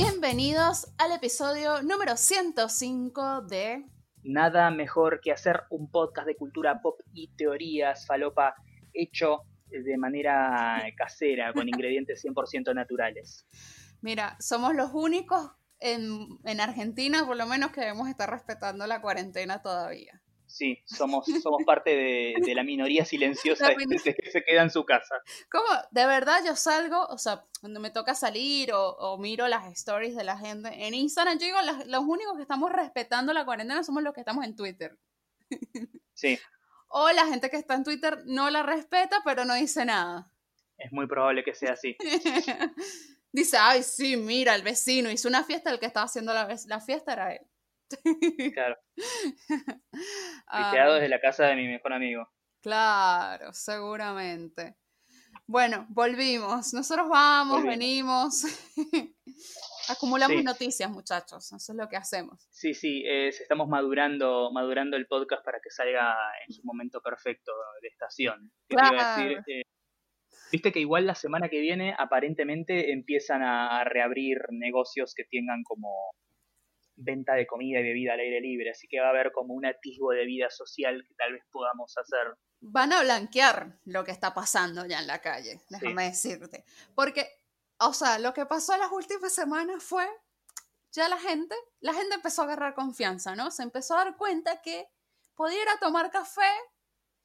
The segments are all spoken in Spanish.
Bienvenidos al episodio número 105 de Nada mejor que hacer un podcast de cultura pop y teorías falopa hecho de manera casera, con ingredientes 100% naturales. Mira, somos los únicos en, en Argentina, por lo menos, que debemos estar respetando la cuarentena todavía. Sí, somos, somos parte de, de la minoría silenciosa La que se queda en su casa. ¿Cómo? De verdad yo salgo, o sea, cuando me toca salir o, o miro las stories de la gente en Instagram, yo digo, las- los únicos que estamos respetando la cuarentena somos los que estamos en Twitter. Sí, O la gente que está en Twitter no la respeta, pero no dice nada. es muy probable que sea así. dice, ay, sí, mira, el vecino hizo una fiesta, el que estaba haciendo la, la fiesta era él. Claro, Ah, tuiteado desde la casa de mi mejor amigo. Claro, seguramente. Bueno, volvimos. Nosotros vamos, Volvimos. venimos. Acumulamos Sí. noticias, muchachos. Eso es lo que hacemos. Sí, sí, es- estamos madurando, madurando el podcast para que salga en su momento perfecto de estación. ¿Qué te iba a decir? Eh, Viste que igual la semana que viene aparentemente empiezan a reabrir negocios que tengan como venta de comida y bebida al aire libre, así que va a haber como un atisbo de vida social que tal vez podamos hacer. Van a blanquear lo que está pasando ya en la calle, déjame decirte. Porque, o sea, lo que pasó en las últimas semanas fue, ya la gente, la gente empezó a agarrar confianza, ¿no? Se empezó a dar cuenta que podía ir a tomar café,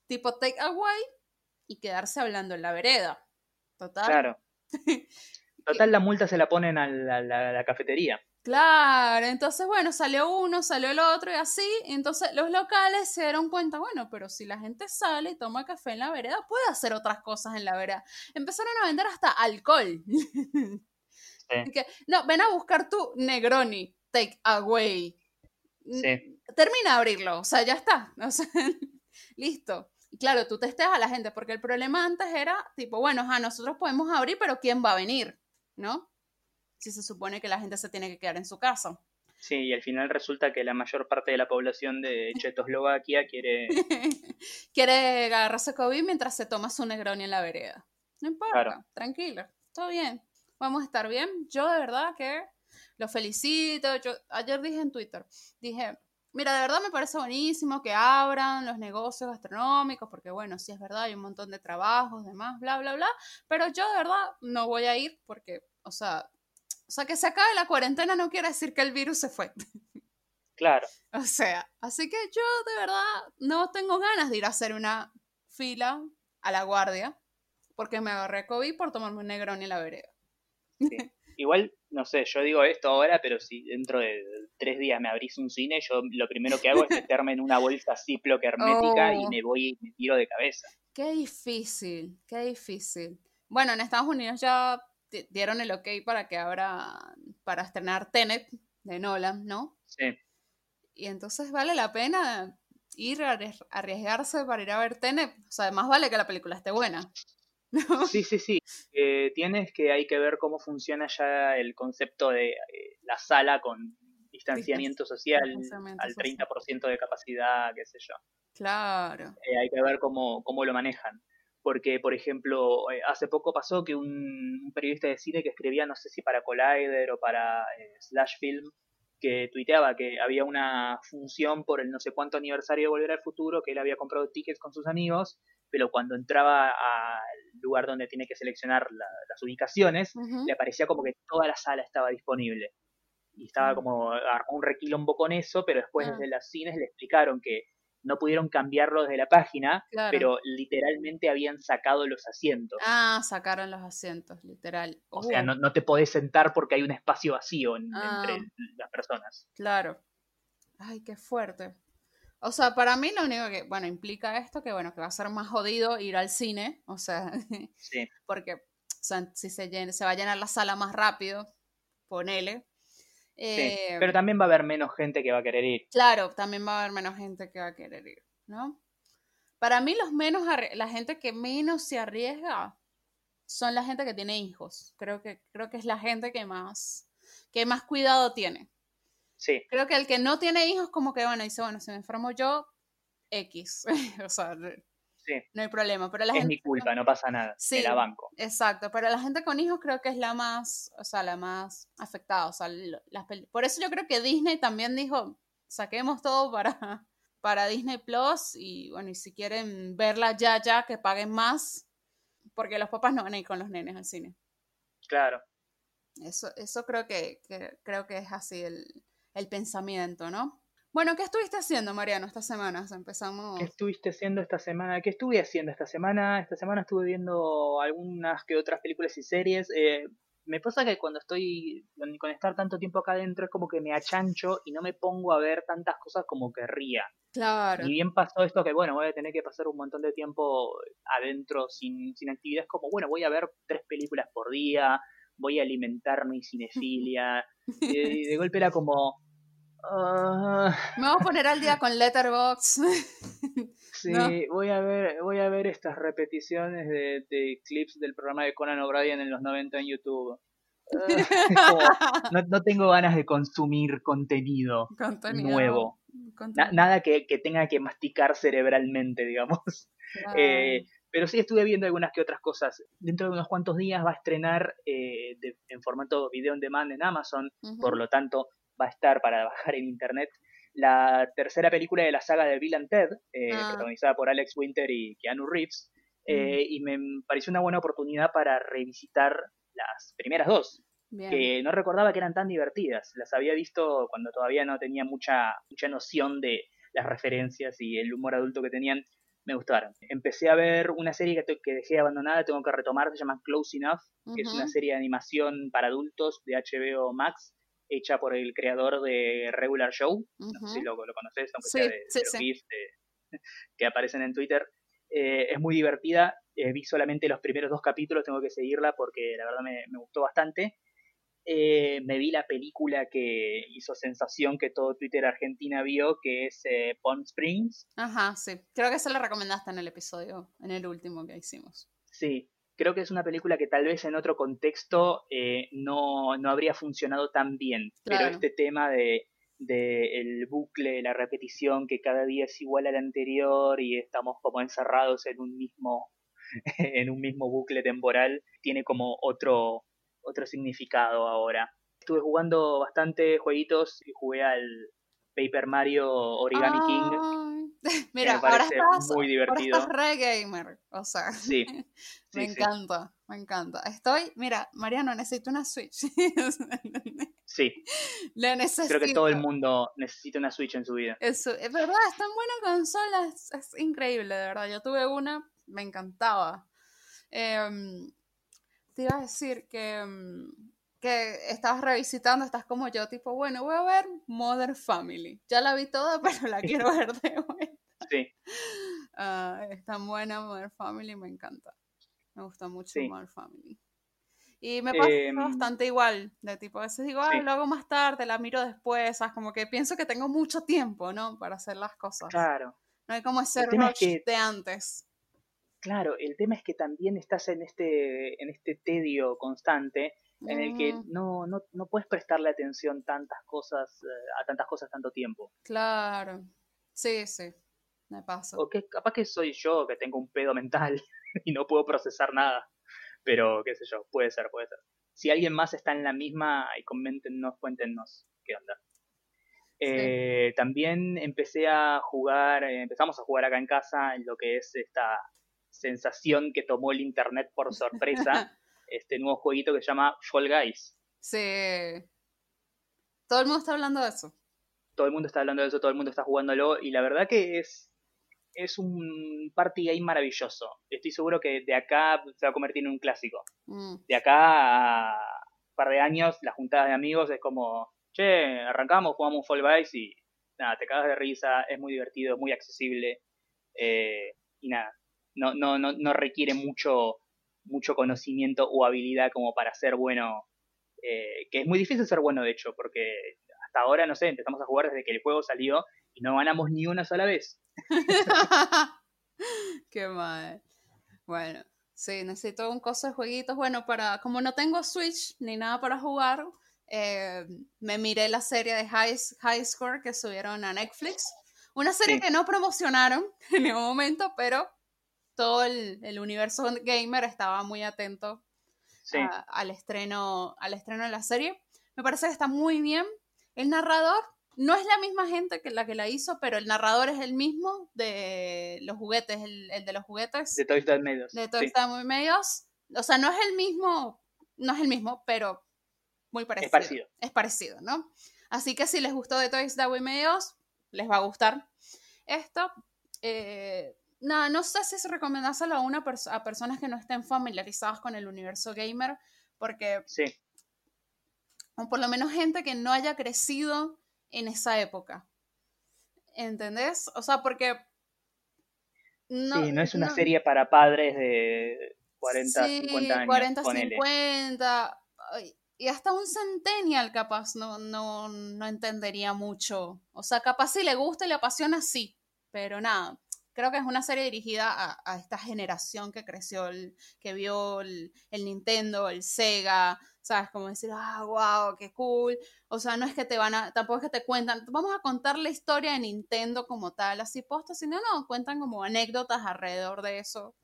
tipo take away, y quedarse hablando en la vereda. Total. Claro. Total, la multa se la ponen a la, la- la cafetería. Claro, entonces bueno, salió uno, salió el otro y así, entonces los locales se dieron cuenta, bueno, pero si la gente sale y toma café en la vereda, puede hacer otras cosas en la vereda. Empezaron a vender hasta alcohol. Y que, no, ven a buscar tu Negroni, take away. Sí. Termina de abrirlo, o sea, ya está, o sea, listo. Y claro, tú testeas a la gente, porque el problema antes era tipo, bueno, ajá, nosotros podemos abrir, pero ¿quién va a venir? ¿No? Si se supone que la gente se tiene que quedar en su casa. Sí, y al final resulta que la mayor parte de la población de Checoslovaquia quiere... Quiere agarrarse COVID mientras se toma su Negroni en la vereda. No importa, Claro. tranquilo, todo bien. Vamos a estar bien. Yo de verdad que los felicito. Yo ayer dije en Twitter, dije, mira, de verdad me parece buenísimo que abran los negocios gastronómicos, porque bueno, sí es verdad, hay un montón de trabajos, demás, bla, bla, bla. Pero yo de verdad no voy a ir porque, o sea, sea, que se acabe la cuarentena no quiere decir que el virus se fue. Claro, O sea, así que yo de verdad no tengo ganas de ir a hacer una fila a la guardia porque me agarré COVID por tomarme un Negroni en la vereda. Igual, no sé, yo digo esto ahora, pero si dentro de tres días me abrís un cine, yo lo primero que hago es meterme en una bolsa Ziploc hermética y Oh. me voy y me tiro de cabeza. Qué difícil, qué difícil. Bueno, en Estados Unidos ya dieron el ok para que abra, para estrenar Tenet de Nolan, ¿no? Sí, Y entonces vale la pena ir a arries- arriesgarse para ir a ver Tenet. O sea, más vale que la película esté buena. ¿no? sí, sí, sí. Eh, tienes que hay que ver cómo funciona ya el concepto de eh, la sala con distanciamiento social Distanciamiento al social. 30% de capacidad, qué sé yo. Claro. Eh, hay que ver cómo, cómo lo manejan. Porque, por ejemplo, eh, hace poco pasó que un, un periodista de cine que escribía, no sé si para Collider o para eh, Slash Film, que tuiteaba que había una función por el no sé cuánto aniversario de Volver al Futuro, que él había comprado tickets con sus amigos, pero cuando entraba al lugar donde tiene que seleccionar la- las ubicaciones, le aparecía como que toda la sala estaba disponible. Y estaba Mm. como armó un requilombo con eso, pero después Ah. desde las cines le explicaron que no pudieron cambiarlo desde la página, Claro. pero literalmente habían sacado los asientos. Ah, sacaron los asientos, literal. O sea, no, no te podés sentar porque hay un espacio vacío en- Ah. entre las personas. Claro. Ay, qué fuerte. O sea, para mí lo único que, bueno, implica esto que, bueno, que va a ser más jodido ir al cine, o sea, Sí, porque o sea, si se, llena- se va a llenar la sala más rápido, ponele. Sí. Eh, Pero también va a haber menos gente que va a querer ir. Claro, también va a haber menos gente que va a querer ir, ¿no? Para mí los menos, la gente que menos se arriesga son la gente que tiene hijos. Creo que, creo que es la gente que más, que más cuidado tiene. Sí, Creo que el que no tiene hijos como que, bueno, dice, bueno, si me enfermo yo, X. o sea, no hay problema. Pero la es gente, mi culpa, no pasa nada. Sí. La banco. Exacto, pero la gente con hijos creo que es la más, o sea, la más afectada. O sea, las Por eso yo creo que Disney también dijo, saquemos todo para, para Disney Plus y bueno, y si quieren verla ya, ya, que paguen más, porque los papás no van a ir con los nenes al cine. Claro. Eso, eso creo que, que- creo que es así el, el pensamiento, ¿no? Bueno, ¿qué estuviste haciendo, Mariano, estas semanas? Empezamos. ¿Qué estuviste haciendo esta semana? ¿Qué estuve haciendo esta semana? Esta semana estuve viendo algunas que otras películas y series. Eh, me pasa que cuando estoy con estar tanto tiempo acá adentro es como que me achancho y no me pongo a ver tantas cosas como querría. Claro. Y bien pasó esto que, bueno, voy a tener que pasar un montón de tiempo adentro sin, sin actividades, como, bueno, voy a ver tres películas por día, voy a alimentar mi cinefilia. y de golpe era como... ah, Me voy a poner al día con Letterboxd. sí, No. voy a ver voy a ver estas repeticiones de, de clips del programa de Conan O'Brien en los 90 en YouTube. Ah, como, no, no tengo ganas de consumir contenido Contenido. nuevo. Na- nada que, que tenga que masticar cerebralmente, digamos. claro. Eh, pero sí estuve viendo algunas que otras cosas. Dentro de unos cuantos días va a estrenar eh, de- en formato video on demand en Amazon, por lo tanto va a estar para bajar en internet la tercera película de la saga de Bill and Ted, eh, Ah. protagonizada por Alex Winter y Keanu Reeves, eh, y me pareció una buena oportunidad para revisitar las primeras dos, Bien. que no recordaba que eran tan divertidas. Las había visto cuando todavía no tenía mucha, mucha noción de las referencias y el humor adulto que tenían. Me gustaron. Empecé a ver una serie que, dejé abandonada, tengo que retomar, se llama Close Enough, que es una serie de animación para adultos de HBO Max, hecha por el creador de Regular Show. No sé si lo, lo conoces, aunque Sí, sea de, de sí, los sí. GIFs de- que aparecen en Twitter. Eh, es muy divertida. eh, vi solamente los primeros dos capítulos, tengo que seguirla porque la verdad me, me gustó bastante. Eh, me vi la película que hizo sensación que todo Twitter Argentina vio, que es eh, Palm Springs. Ajá, sí. Creo que se la recomendaste en el episodio, en el último que hicimos. Sí, creo que es una película que tal vez en otro contexto eh, no, no habría funcionado tan bien. Pero este tema de, de el bucle, la repetición, que cada día es igual al anterior y estamos como encerrados en un mismo, en un mismo bucle temporal, tiene como otro, otro significado ahora. Estuve jugando bastante jueguitos y jugué al Paper Mario Origami King. Mira, me ahora parece estás, muy divertido. ahora estás re gamer. O sea, Sí, me sí, encanta, me encanta. Estoy, mira, Mariano, necesito una Switch. Sí, La necesito. creo que todo el mundo necesita una Switch en su vida. Eso, es verdad, es tan buena consola, es, es increíble, de verdad. Yo tuve una, me encantaba. Em, te iba a decir que, em, que estabas revisitando, estás como yo, tipo, bueno, voy a ver Modern Family. Ya la vi toda, pero la quiero ver de vuelta. Sí, Ah, es tan buena Modern Family, me encanta. Me gusta mucho Sí. Modern Family. Y me pasa Em, bastante igual, de tipo, a veces digo, sí. lo hago más tarde, la miro después, ¿sabes? Como que pienso que tengo mucho tiempo, ¿no? Para hacer las cosas. claro. No hay como ese es rush que- de antes. Claro, el tema es que también estás en este, en este tedio constante en el que Mm, no, no, no puedes prestarle atención tantas cosas, eh, a tantas cosas tanto tiempo. claro. Sí, sí. Me pasa. O que capaz que soy yo que tengo un pedo mental y no puedo procesar nada. Pero qué sé yo, puede ser, puede ser. Si alguien más está en la misma, y coméntenos, cuéntenos qué onda. Eh, También empecé a jugar, eh, empezamos a jugar acá en casa en lo que es esta sensación que tomó el internet por sorpresa, este nuevo jueguito que se llama Fall Guys. Sí. Todo el mundo está hablando de eso. Todo el mundo está hablando de eso, todo el mundo está jugándolo y la verdad que es, es un party game maravilloso. Estoy seguro que de acá se va a convertir en un clásico. Mm, De acá a un par de años, las juntadas de amigos es como, che, arrancamos, jugamos un Fall Guys y nada, te cagas de risa, es muy divertido, es muy accesible eh, y nada, no, no, no, no requiere mucho, mucho conocimiento o habilidad como para ser bueno, eh, que es muy difícil ser bueno de hecho, porque hasta ahora, no sé, empezamos a jugar desde que el juego salió y no ganamos ni una sola vez. Qué mal. Bueno, sí, necesito un coso de jueguitos. Bueno, para como no tengo Switch ni nada para jugar, eh, me miré la serie de High, High Score que subieron a Netflix. Una serie Sí. que no promocionaron en ningún momento, pero todo el, universo gamer estaba muy atento Sí. al, estreno, al estreno de la serie. Me parece que está muy bien. El narrador no es la misma gente que la que la hizo, pero el narrador es el mismo de los juguetes, el, el de los juguetes. De Toy Story Medios. De Toy sí. Story Medios. O sea, no es el mismo, no es el mismo, pero muy parecido. Es parecido. Es parecido, ¿no? Así que si les gustó de Toy Story Medios, les va a gustar esto. Eh, nada, no sé si recomendárselo a, una pers- a personas que no estén familiarizadas con el universo gamer, porque, Sí, o por lo menos gente que no haya crecido en esa época. ¿Entendés? O sea, porque... sí, no es una serie para padres de 40, Sí, 50 años. 40, ponele. 50. ay, Y hasta un centennial capaz no, no, no entendería mucho. O sea, capaz si le gusta y le apasiona, sí. Pero nada, creo que es una serie dirigida a, a esta generación que creció, el- que vio el, el Nintendo, el Sega, ¿sabes? Como decir, ah, wow, qué cool. O sea, no es que te van a, tampoco es que te cuentan, vamos a contar la historia de Nintendo como tal, así posta, sino no, cuentan como anécdotas alrededor de eso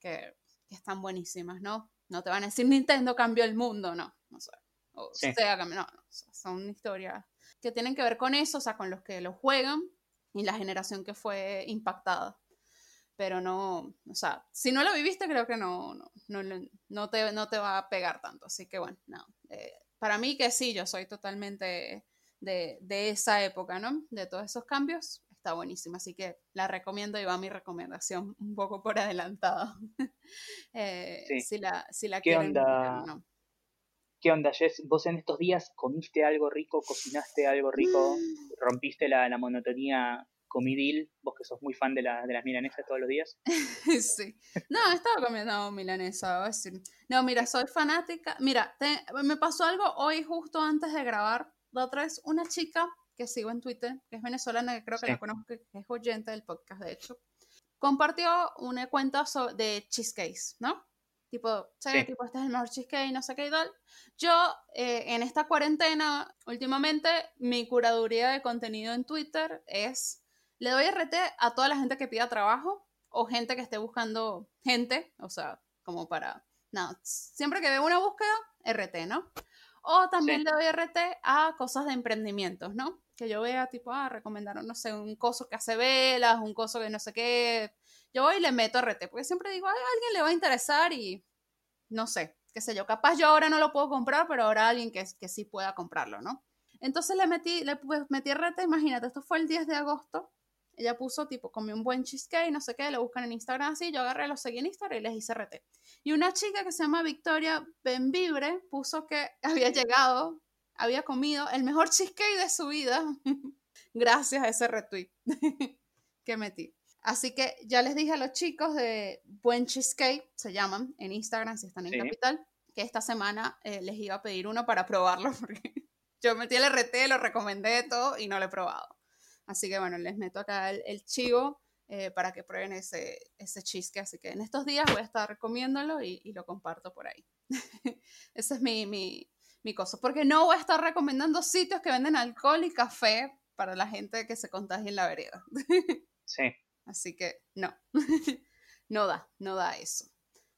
que, que están buenísimas, ¿no? No te van a decir Nintendo cambió el mundo, no, no sé. O Sí. Sega cambió, no, no, son historias que tienen que ver con eso, o sea, con los que lo juegan y la generación que fue impactada. Pero no, o sea, si no lo viviste, creo que no, no, no, no te, no te va a pegar tanto. Así que bueno, no. eh, para mí que sí, yo soy totalmente de, de esa época, ¿no? De todos esos cambios, está buenísima. Así que la recomiendo y va mi recomendación un poco por adelantado. Eh, Sí. Si la, si la ¿Qué quieren. onda? no. ¿Qué onda, Jess? ¿Vos en estos días comiste algo rico, cocinaste algo rico, Mm. rompiste la, la monotonía comidil? Vos que sos muy fan de, la- de las milanesas todos los días. Sí. No, estaba comiendo milanesa. voy a decir. No, mira, soy fanática. Mira, te- me pasó algo hoy justo antes de grabar. La otra vez, una chica que sigo en Twitter, que es venezolana, que creo que Sí. la conozco, que es oyente del podcast, de hecho, compartió una cuenta de cheesecakes, ¿no? Tipo, sí, Sí. tipo, este es el mejor cheesecake, no sé qué y tal. Yo, eh, en esta cuarentena, últimamente, mi curaduría de contenido en Twitter es, le doy RT a toda la gente que pida trabajo o gente que esté buscando gente, o sea, como para, no, siempre que veo una búsqueda, RT, ¿no? O también Sí. le doy RT a cosas de emprendimientos, ¿no? Que yo vea, tipo, ah, recomendaron, no sé, un coso que hace velas, un coso que no sé qué. Yo voy y le meto RT, porque siempre digo, "Ay, a alguien le va a interesar y no sé, qué sé yo, capaz yo ahora no lo puedo comprar, pero habrá alguien que, que sí pueda comprarlo, ¿no? Entonces le metí, le pu- metí RT, imagínate, esto fue el 10 de agosto. Ella puso tipo, comí un buen cheesecake, no sé qué, lo buscan en Instagram así, yo agarré, los seguí en Instagram y les hice RT. Y una chica que se llama Victoria Benvibre puso que había llegado, había comido el mejor cheesecake de su vida gracias a ese retweet que metí. Así que ya les dije a los chicos de Buen Cheesecake, se llaman en Instagram si están en Sí. Capital, que esta semana eh, les iba a pedir uno para probarlo, porque yo metí el RT, lo recomendé todo y no lo he probado. Así que bueno, les meto acá el, el chivo eh, para que prueben ese, ese cheesecake. Así que en estos días voy a estar comiéndolo y, y lo comparto por ahí. Ese es mi, mi, mi cosa. Porque no voy a estar recomendando sitios que venden alcohol y café para la gente que se contagie en la vereda. Sí. Así que no, no da, no da eso.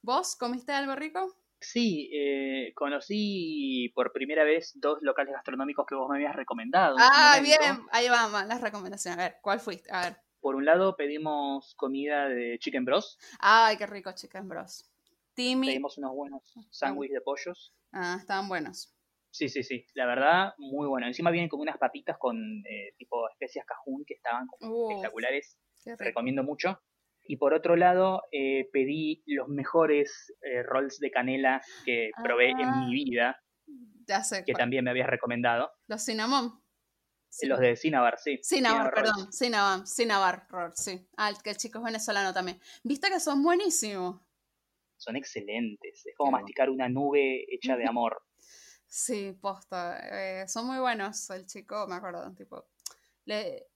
¿Vos comiste algo rico? Sí, eh, conocí por primera vez dos locales gastronómicos que vos me habías recomendado. Ah, bien, ahí van las recomendaciones. A ver, ¿cuál fuiste? A ver. Por un lado pedimos comida de Chicken Bros. Ay, qué rico, Chicken Bros. Timmy. Pedimos unos buenos sándwiches de pollos. Ah, estaban buenos. Sí, sí, sí. La verdad, muy bueno. Encima vienen como unas papitas con eh, tipo especias cajún que estaban como Uf, espectaculares. Qué. Recomiendo mucho. Y por otro lado, eh, pedí los mejores eh, rolls de canela que probé Ah. en mi vida, Ya sé. que cuál. también me habías recomendado. Los cinnamon. Sí. Los de Cinnabar, sí. Cinnabar, perdón. Cinnabar, Cinnabar roll, sí. Ah, el que el chico es venezolano también. ¿Viste que son buenísimos? Son excelentes. Es como masticar una nube hecha de amor. Sí, posta. eh, son muy buenos. El chico, me acuerdo, tipo, le,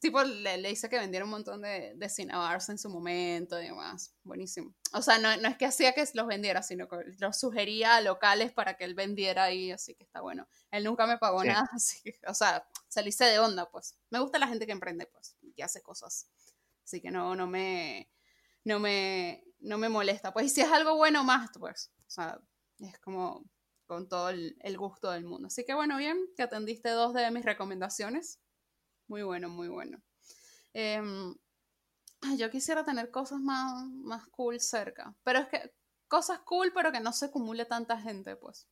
tipo, le, le hice que vendiera un montón de, de Cinnabars en su momento y demás. Buenísimo. O sea, no, no es que hacía que los vendiera, sino que los sugería a locales para que él vendiera ahí, así que está bueno. Él nunca me pagó Sí. nada, así que, o sea, se le hice de onda, pues. Me gusta la gente que emprende, pues, y que hace cosas. Así que no, no me, no me, no me molesta. Pues si es algo bueno más, pues, o sea, es como con todo el, gusto del mundo. Así que bueno, bien, que atendiste dos de mis recomendaciones. Muy bueno, muy bueno. Em, yo quisiera tener cosas más, más cool cerca, pero es que cosas cool, pero que no se acumule tanta gente, pues.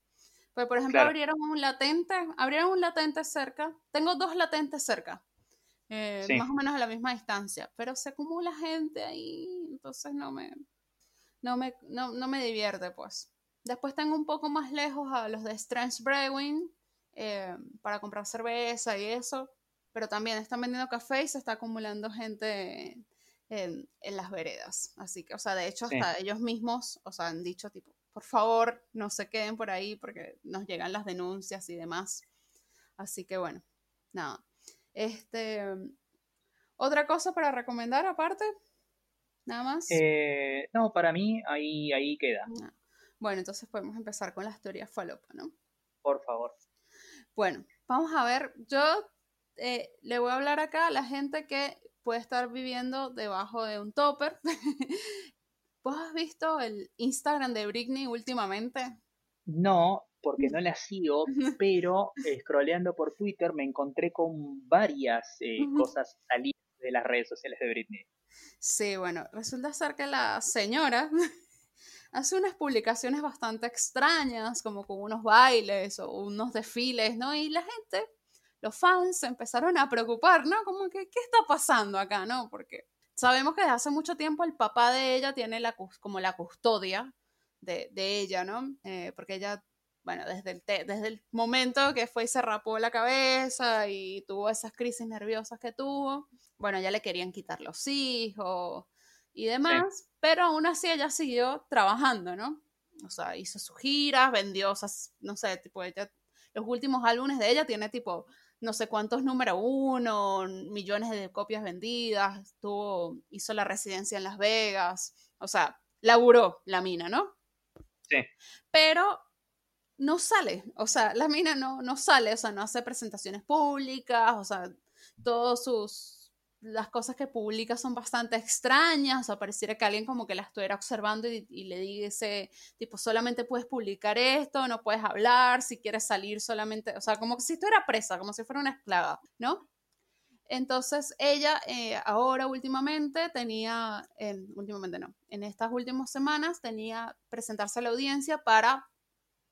Pues, por ejemplo, abrieron un latente, abrieron un latente cerca. Tengo dos latentes cerca, eh, más o menos a la misma distancia, pero se acumula gente ahí, entonces no me, no me, no, me divierte, pues. Después tengo un poco más lejos a los de Strange Brewing eh, para comprar cerveza y eso, pero también están vendiendo café y se está acumulando gente en, las veredas. Así que, o sea, de hecho, hasta ellos mismos, o sea, han dicho tipo, por favor, no se queden por ahí porque nos llegan las denuncias y demás. Así que bueno, nada. Este, ¿Otra cosa para recomendar aparte? ¿Nada más? Eh, no, para mí ahí, ahí queda. Bueno, entonces podemos empezar con las teorías falopa, ¿no? Por favor. Bueno, vamos a ver. Yo eh, le voy a hablar acá a la gente que puede estar viviendo debajo de un topper ¿Vos has visto el Instagram de Britney últimamente? No, porque no la sigo, pero eh, scrolleando por Twitter me encontré con varias eh, cosas salidas de las redes sociales de Britney. Sí, bueno, resulta ser que la señora hace unas publicaciones bastante extrañas, como con unos bailes o unos desfiles, ¿no? Y la gente, los fans, se empezaron a preocupar, ¿no? Como que, ¿qué está pasando acá, no? Porque sabemos que desde hace mucho tiempo el papá de ella tiene la, como la custodia de, ella, ¿no? Eh, porque ella, bueno, desde el, desde el momento que fue y se rapó la cabeza y tuvo esas crisis nerviosas que tuvo, bueno, ya le querían quitar los hijos y demás, pero aún así ella siguió trabajando, ¿no? O sea, hizo sus giras, vendió, o no sé, tipo, ella, los últimos álbumes de ella tiene tipo no sé cuántos número uno, millones de copias vendidas, tuvo, hizo la residencia en Las Vegas, o sea, laburó la mina, ¿no? Sí. Pero no sale, o sea, la mina no, no sale, o sea, no hace presentaciones públicas, o sea, todos sus las cosas que publica son bastante extrañas, o sea, pareciera que alguien como que la estuviera observando y, le dice, tipo, solamente puedes publicar esto, no puedes hablar, si quieres salir solamente, o sea, como si estuviera presa, como si fuera una esclava, ¿no? Entonces ella eh, ahora últimamente tenía, últimamente no, en estas últimas semanas tenía presentarse a la audiencia para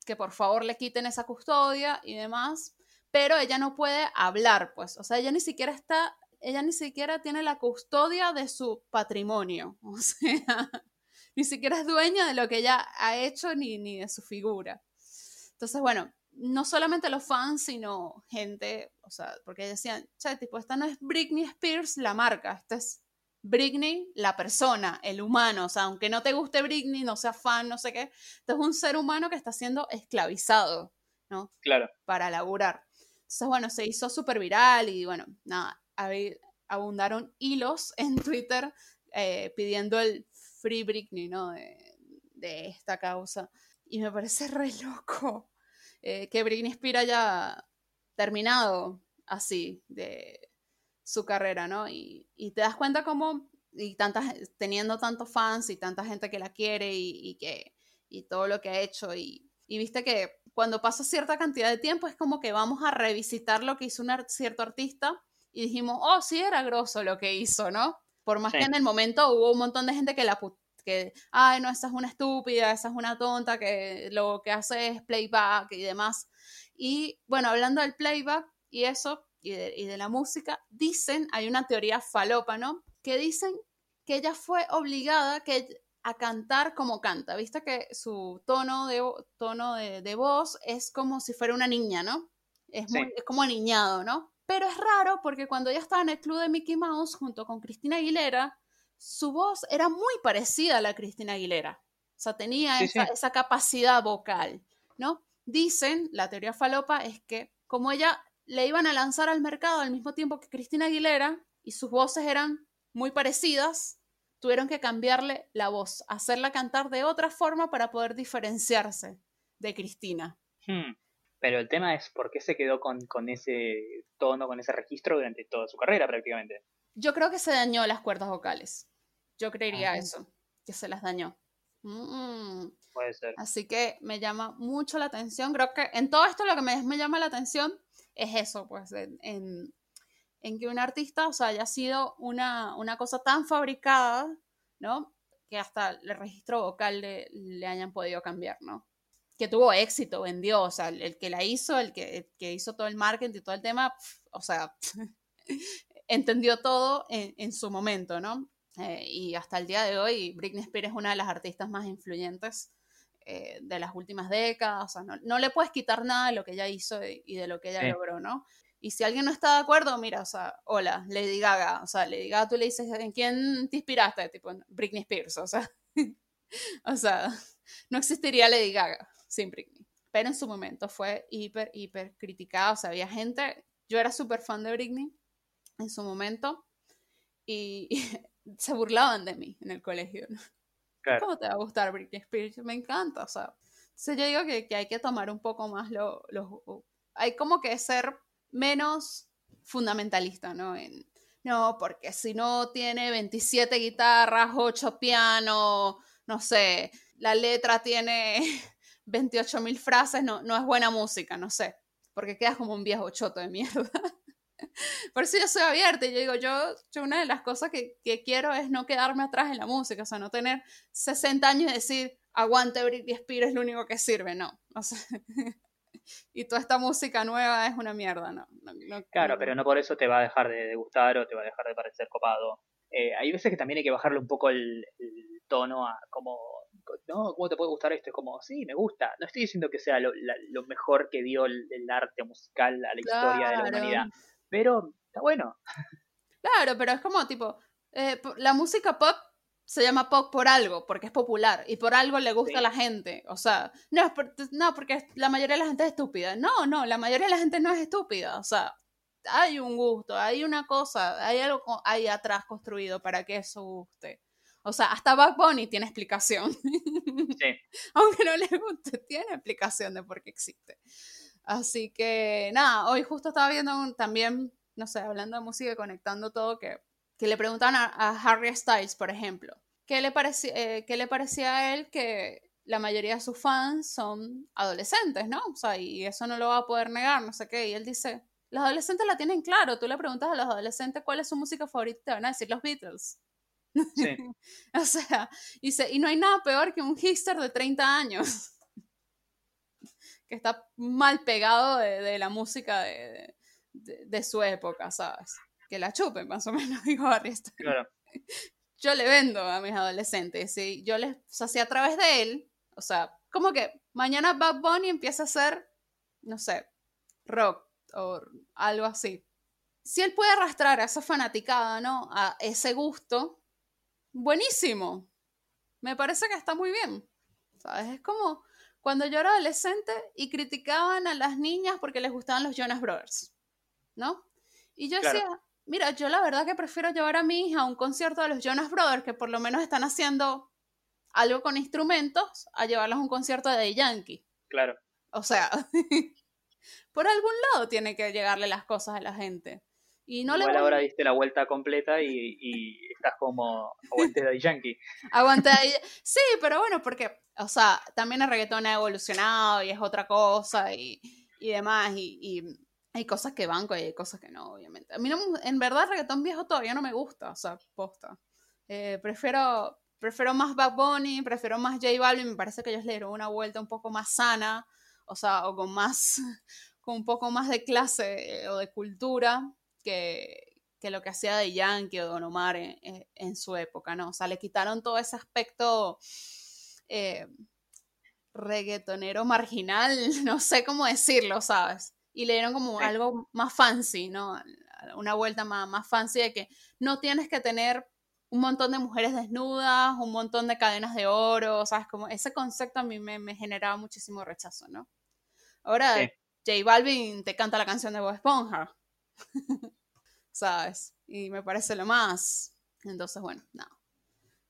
que por favor le quiten esa custodia y demás, pero ella no puede hablar, pues, o sea, ella ni siquiera está ella ni siquiera tiene la custodia de su patrimonio, o sea, ni siquiera es dueña de lo que ella ha hecho ni, ni de su figura. Entonces, bueno, no solamente los fans, sino gente, o sea, porque decían, che, tipo, esta no es Britney Spears la marca, esta es Britney la persona, el humano, o sea, aunque no te guste Britney, no seas fan, no sé qué, este es un ser humano que está siendo esclavizado, ¿no? Claro. Para laburar. Entonces, bueno, se hizo súper viral y bueno, nada, abundaron hilos en Twitter eh, pidiendo el Free Britney, ¿no? De, esta causa. Y me parece re loco eh, que Britney Spears haya terminado así de su carrera, ¿no? Y, te das cuenta como, y tantas, teniendo tantos fans y tanta gente que la quiere y, que, y todo lo que ha hecho, y, viste que cuando pasa cierta cantidad de tiempo es como que vamos a revisitar lo que hizo un cierto artista y dijimos, oh, sí, era grosso lo que hizo, ¿no? Por más que en el momento hubo un montón de gente que la que, ay, no, esa es una estúpida, esa es una tonta, que lo que hace es playback y demás. Y bueno, hablando del playback y eso, y de, y de la música, dicen, hay una teoría falopa, ¿no? Que dicen que ella fue obligada que, a cantar como canta. Viste que su tono de, tono de, voz es como si fuera una niña, ¿no? Es, muy, es como aniñado, ¿no? Pero es raro porque cuando ella estaba en el club de Mickey Mouse junto con Cristina Aguilera, su voz era muy parecida a la Cristina Aguilera. O sea, tenía esa, capacidad vocal, ¿no? Dicen, la teoría falopa es que como ella le iban a lanzar al mercado al mismo tiempo que Cristina Aguilera y sus voces eran muy parecidas, tuvieron que cambiarle la voz, hacerla cantar de otra forma para poder diferenciarse de Cristina. Hmm. Pero el tema es por qué se quedó con, ese tono, con ese registro durante toda su carrera prácticamente. Yo creo que se dañó las cuerdas vocales. Yo creería eso, que se las dañó. Mm. Puede ser. Así que me llama mucho la atención. Creo que en todo esto lo que me, me llama la atención es eso, pues, en, en, que un artista, o sea, haya sido una, una, cosa tan fabricada, ¿no? Que hasta el registro vocal le, le hayan podido cambiar, ¿no? Que tuvo éxito, vendió, o sea, el, que la hizo, el que, el que, hizo todo el marketing y todo el tema, o sea, entendió todo en, en su momento, ¿no? Eh, y hasta el día de hoy, Britney Spears es una de las artistas más influyentes eh, de las últimas décadas. O sea, no, no, le puedes quitar nada de lo que ella hizo y de lo que ella logró, ¿no? Y si alguien no está de acuerdo, mira, o sea, hola, Lady Gaga. O sea, Lady Gaga, tú le dices, ¿en quién te inspiraste? Tipo, Britney Spears, o sea. o sea, no existiría Lady Gaga sin Britney. Pero en su momento fue hiper, hiper criticada. O sea, había gente. Yo era súper fan de Britney en su momento. Y, se burlaban de mí en el colegio. ¿Cómo te va a gustar Britney Spears? Me encanta, o sea. Entonces yo digo que, que hay que tomar un poco más lo, Hay como que ser menos fundamentalista, ¿no? En, no, porque si no tiene 27 guitarras, 8 pianos, no sé, la letra tiene 28 mil frases, no, no es buena música, no sé, porque quedas como un viejo choto de mierda. Por eso yo soy abierta y yo digo, yo, yo una de las cosas que, que, quiero es no quedarme atrás en la música, o sea, no tener 60 años y decir, aguante Britney Spears es lo único que sirve, no. O sea, y toda esta música nueva es una mierda, no. claro, pero no por eso te va a dejar de, gustar o te va a dejar de parecer copado. Eh, hay veces que también hay que bajarle un poco el, tono a como, no, ¿cómo te puede gustar esto? Es como, sí, me gusta. No estoy diciendo que sea lo, lo mejor que dio el, arte musical a la historia de la humanidad pero está bueno. Claro, pero es como tipo, eh, la música pop se llama pop por algo, porque es popular y por algo le gusta a la gente. O sea, no, no, porque la mayoría de la gente es estúpida. No, no, la mayoría de la gente no es estúpida. O sea, hay un gusto, hay una cosa, hay algo ahí atrás construido para que eso guste. O sea, hasta Bad Bunny tiene explicación. Sí. Aunque no le guste, tiene explicación de por qué existe. Así que nada, hoy justo estaba viendo también, no sé, hablando de música y conectando todo, que, que le preguntaban a, Harry Styles, por ejemplo, ¿qué le, parecía, eh, ¿qué le parecía a él que la mayoría de sus fans son adolescentes, ¿no? O sea, y eso no lo va a poder negar, no sé qué. Y él dice, los adolescentes la tienen claro, tú le preguntas a los adolescentes cuál es su música favorita, te van a decir los Beatles. Sí. o sea, dice, y no hay nada peor que un hipster de 30 años que está mal pegado de, la música de, de, su época, ¿sabes? Que la chupen, más o menos, digo Barry Claro. Yo le vendo a mis adolescentes, y yo les, o sea, a través de él, o sea, como que mañana Bad Bunny empieza a hacer, no sé, rock o algo así. Si él puede arrastrar a esa fanaticada, ¿no? A ese gusto, buenísimo. Me parece que está muy bien. ¿Sabes? Es como, cuando yo era adolescente y criticaban a las niñas porque les gustaban los Jonas Brothers, ¿no? Y yo decía, mira, yo la verdad que prefiero llevar a mi hija a un concierto de los Jonas Brothers, que por lo menos están haciendo algo con instrumentos, a llevarlos a un concierto de The Yankee. Claro. O sea, por algún lado tiene que llegarle las cosas a la gente. Y no Igual ahora diste la vuelta completa y, estás como aguante de Yankee. aguante de Sí, pero bueno, porque, o sea, también el reggaetón ha evolucionado y es otra cosa y, demás. Y, hay cosas que banco y hay cosas que no, obviamente. A mí, no, en verdad, el reggaetón viejo todavía no me gusta, o sea, posta. Eh, prefiero, prefiero más Bad Bunny, prefiero más J Balvin, me parece que ellos le dieron una vuelta un poco más sana, o sea, o con más, con un poco más de clase eh, o de cultura que, lo que hacía de Yankee o Don Omar en, su época, ¿no? O sea, le quitaron todo ese aspecto eh, reggaetonero marginal, no sé cómo decirlo, ¿sabes? Y le dieron como algo más fancy, ¿no? Una vuelta más, más fancy de que no tienes que tener un montón de mujeres desnudas, un montón de cadenas de oro, ¿sabes? Como ese concepto a mí me, generaba muchísimo rechazo, ¿no? Ahora, J Balvin te canta la canción de Bob Esponja. ¿sabes? Y me parece lo más. Entonces, bueno, no.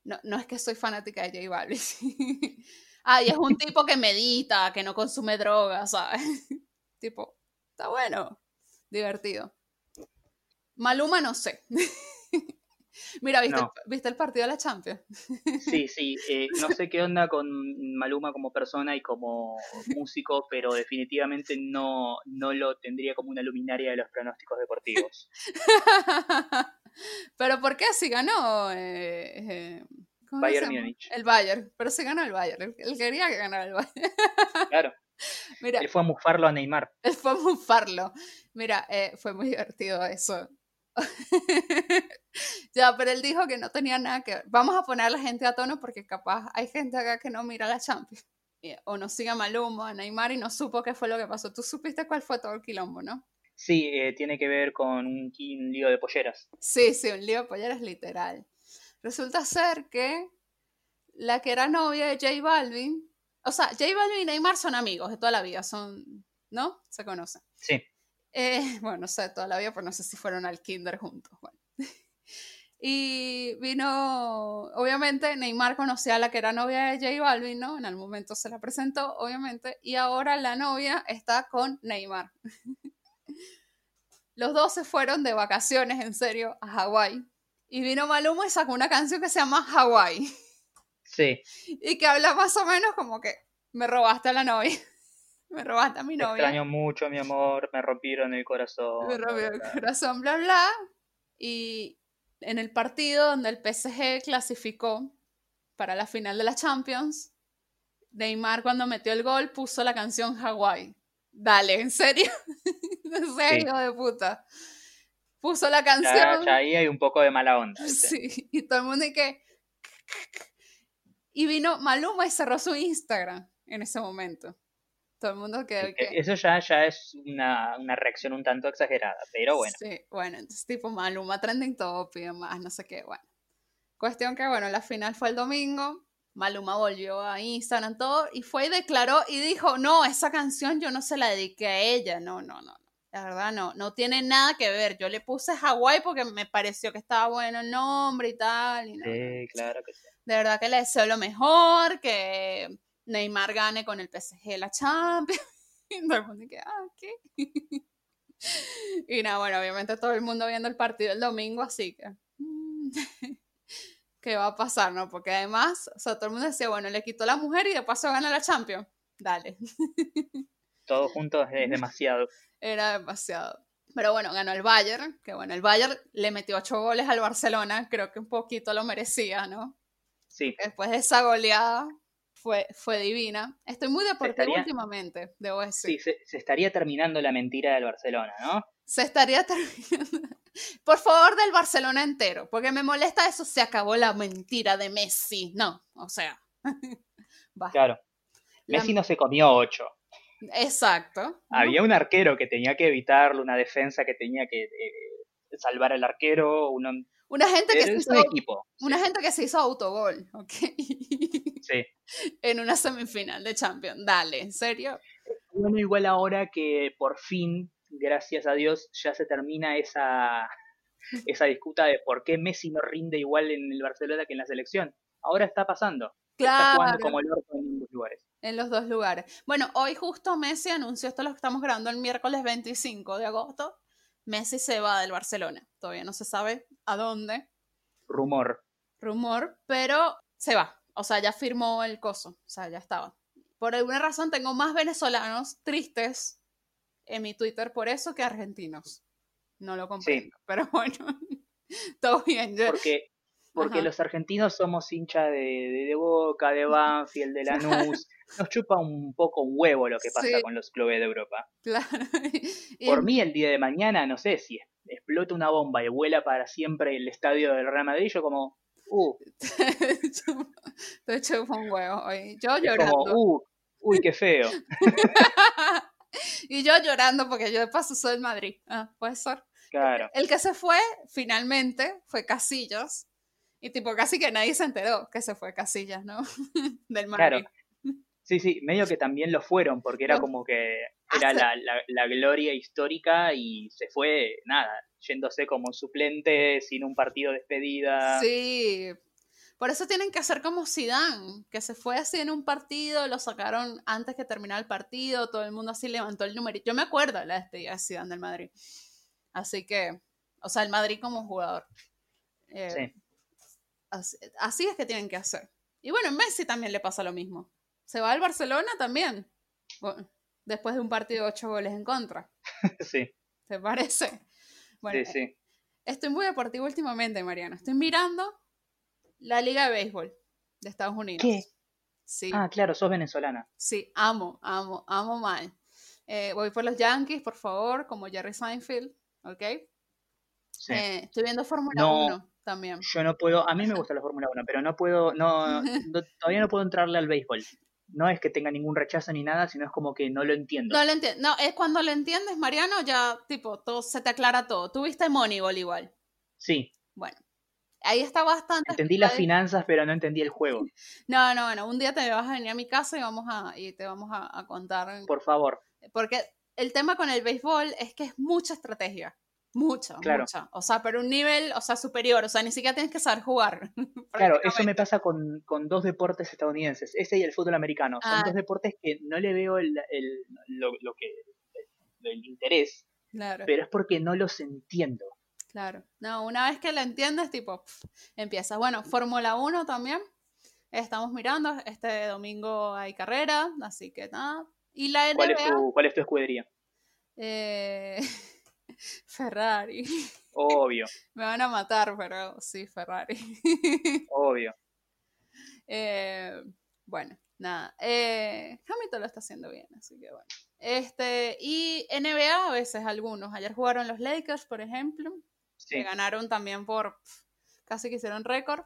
No, no es que soy fanática de J Balvin. ah, y es un tipo que medita, que no consume drogas, ¿sabes? tipo, está bueno, divertido. Maluma no sé. Mira, ¿viste, No. el, ¿viste el partido de la Champions? Sí, sí, eh, no sé qué onda con Maluma como persona y como músico, pero definitivamente no, no lo tendría como una luminaria de los pronósticos deportivos. Pero ¿por qué si ganó? eh, eh, ¿cómo se Bayern? Múnich. El Bayern, pero se ganó el Bayern. Él, quería que ganara el Bayern. Claro, Mira, él fue a mufarlo a Neymar. él fue a bufarlo. Mira, eh, fue muy divertido eso. ya, pero él dijo que no tenía nada que ver. Vamos a poner a la gente a tono porque capaz hay gente acá que no mira la Champions. Y- O no sigue a Maluma, a Neymar y no supo qué fue lo que pasó. Tú supiste cuál fue todo el quilombo, ¿no? Sí, eh, tiene que ver con un, un lío de polleras. Sí, sí, un lío de polleras literal. Resulta ser que la que era novia de J Balvin, o sea, J Balvin y Neymar son amigos de toda la vida, son, ¿no? Se conocen. Sí, Eh, bueno, no sé toda la vida, pero no sé si fueron al kinder juntos. Bueno. Y vino, obviamente, Neymar conocía a la que era novia de J Balvin, ¿no? En el momento se la presentó, obviamente, y ahora la novia está con Neymar. Los dos se fueron de vacaciones, en serio, a Hawái. Y vino Maluma y sacó una canción que se llama Hawái. sí. Y que habla más o menos como que me robaste a la novia. Me robaste a mi Te novia. extraño mucho, mi amor, me rompieron el corazón. me rompió el corazón, bla, bla. Y en el partido donde el PSG clasificó para la final de la Champions, Neymar cuando metió el gol puso la canción Hawaii. Dale, ¿en serio? ¿En serio, Sí. de puta? Puso la Ya, canción. ya ahí hay un poco de mala onda. ¿viste? Sí, y todo el mundo y que... Y vino Maluma y cerró su Instagram en ese momento. Todo el mundo que... Eh, Eso ya, ya es una, una reacción un tanto exagerada, pero bueno. Sí, bueno, entonces tipo Maluma trending top y demás, no sé qué, bueno. Cuestión que, bueno, la final fue el domingo, Maluma volvió a Instagram, todo, y fue y declaró y dijo, no, esa canción yo no se la dediqué a ella, no, no, no. La verdad no, no tiene nada que ver. Yo le puse Hawái porque me pareció que estaba bueno el nombre y tal. Y no. Sí, claro que sí. De verdad que le deseo lo mejor, que Neymar gane con el PSG la Champions. Y todo el mundo que, ah, ¿qué? Y nada, bueno, obviamente todo el mundo viendo el partido el domingo, así que. mm, ¿Qué va a pasar, no? Porque además, o sea, todo el mundo decía, bueno, le quitó la mujer y de paso gana la Champions. Dale. Todos juntos es demasiado. Era demasiado. Pero bueno, ganó el Bayern, que bueno, el Bayern le metió ocho goles al Barcelona, creo que un poquito lo merecía, ¿no? Sí, después de esa goleada fue, fue divina. Estoy muy deportiva últimamente, debo decir. sí, se, se estaría terminando la mentira del Barcelona, ¿no? Se estaría terminando. Por favor, del Barcelona entero, porque me molesta eso, se acabó la mentira de Messi. No, o sea. basta. Claro. La- Messi no se comió ocho. Exacto. ¿no? Había un arquero que tenía que evitarlo, una defensa que tenía que eh, salvar al arquero, uno, Una gente que se un hizo, equipo. una gente que se hizo autogol, ¿ok? Sí. en una semifinal de Champions. Dale, ¿en serio? Bueno, igual ahora que por fin, gracias a Dios, ya se termina esa, esa disputa de por qué Messi no rinde igual en el Barcelona que en la selección. Ahora está pasando. Está jugando Claro. como el orto en ambos lugares. En los dos lugares. Bueno, hoy justo Messi anunció, esto lo estamos grabando el miércoles 25 de agosto, Messi se va del Barcelona. Todavía no se sabe a dónde, Rumor. rumor, pero se va. O sea, ya firmó el coso, o sea, ya estaba. Por alguna razón tengo más venezolanos tristes en mi Twitter por eso que argentinos. No lo comprendo, pero bueno, todo bien. Yo- Porque, porque Ajá. los argentinos somos hincha de, de, de Boca, de Banfield, de Lanús. Nos chupa un poco un huevo lo que pasa Sí. con los clubes de Europa. claro. Y Por mí, el día de mañana, no sé si explota una bomba y vuela para siempre el estadio del Real Madrid, yo como, uh, Te chupo un huevo hoy. Yo llorando. como, uh, uy, qué feo. y yo llorando porque yo de paso soy del Madrid. Ah, puede ser. Claro. El que se fue finalmente fue Casillas. Y tipo, casi que nadie se enteró que se fue Casillas, ¿no? del Madrid. Claro. Sí, sí, medio que también lo fueron, porque era como que era la, la, la gloria histórica y se fue, nada, yéndose como suplente, sin un partido de despedida. Sí. Por eso tienen que hacer como Zidane, que se fue así en un partido, lo sacaron antes que terminara el partido, todo el mundo así levantó el numerito. Yo me acuerdo de la despedida de Zidane del Madrid. Así que, o sea, el Madrid como jugador. Eh, Sí. así, así es que tienen que hacer. Y bueno, Messi también le pasa lo mismo. Se va al Barcelona también. Bueno, después de un partido de ocho goles en contra. Sí, ¿Te parece? Bueno, sí, sí. estoy muy deportivo últimamente, Mariano. Estoy mirando la Liga de Béisbol de Estados Unidos. ¿Qué? Sí, Ah, claro, sos venezolana. sí, amo, amo, amo mal. Eh, voy por los Yankees, por favor, como Jerry Seinfeld, ¿ok? Sí. Eh, estoy viendo Fórmula No. 1 también. Yo no puedo, a mí me gusta la Fórmula 1, pero no puedo, no, no- todavía no puedo entrarle al béisbol. No es que tenga ningún rechazo ni nada, sino es como que no lo entiendo. No lo entiendo. No, es cuando lo entiendes, Mariano, ya, tipo, todo se te aclara todo. Tú viste Moneyball igual. Sí, Bueno, ahí está bastante. entendí las finanzas, pero no entendí el juego. No, no, bueno, un día te vas a venir a mi casa y vamos a, y te vamos a, a contar. Por favor. Porque el tema con el béisbol es que es mucha estrategia. Mucha, Claro. mucha. O sea, pero un nivel, o sea, superior. O sea, ni siquiera tienes que saber jugar. Claro, eso me pasa con, con dos deportes estadounidenses, ese y el fútbol americano. Son Ah. dos deportes que no le veo el, el- lo, lo que, el, el interés, Claro, pero es porque no los entiendo. claro. No, una vez que lo entiendes, tipo, empiezas. Bueno, Fórmula 1 también. Estamos mirando. Este domingo hay carrera, así que nada. Y la ¿Cuál es tu, cuál es tu escudería? eh, Ferrari. Obvio, Me van a matar, pero sí, Ferrari. obvio. Eh, bueno, nada. Eh, Hamilton lo está haciendo bien, así que bueno. Este, y NBA a veces algunos. Ayer jugaron los Lakers, por ejemplo, Sí, que ganaron también por casi que hicieron récord.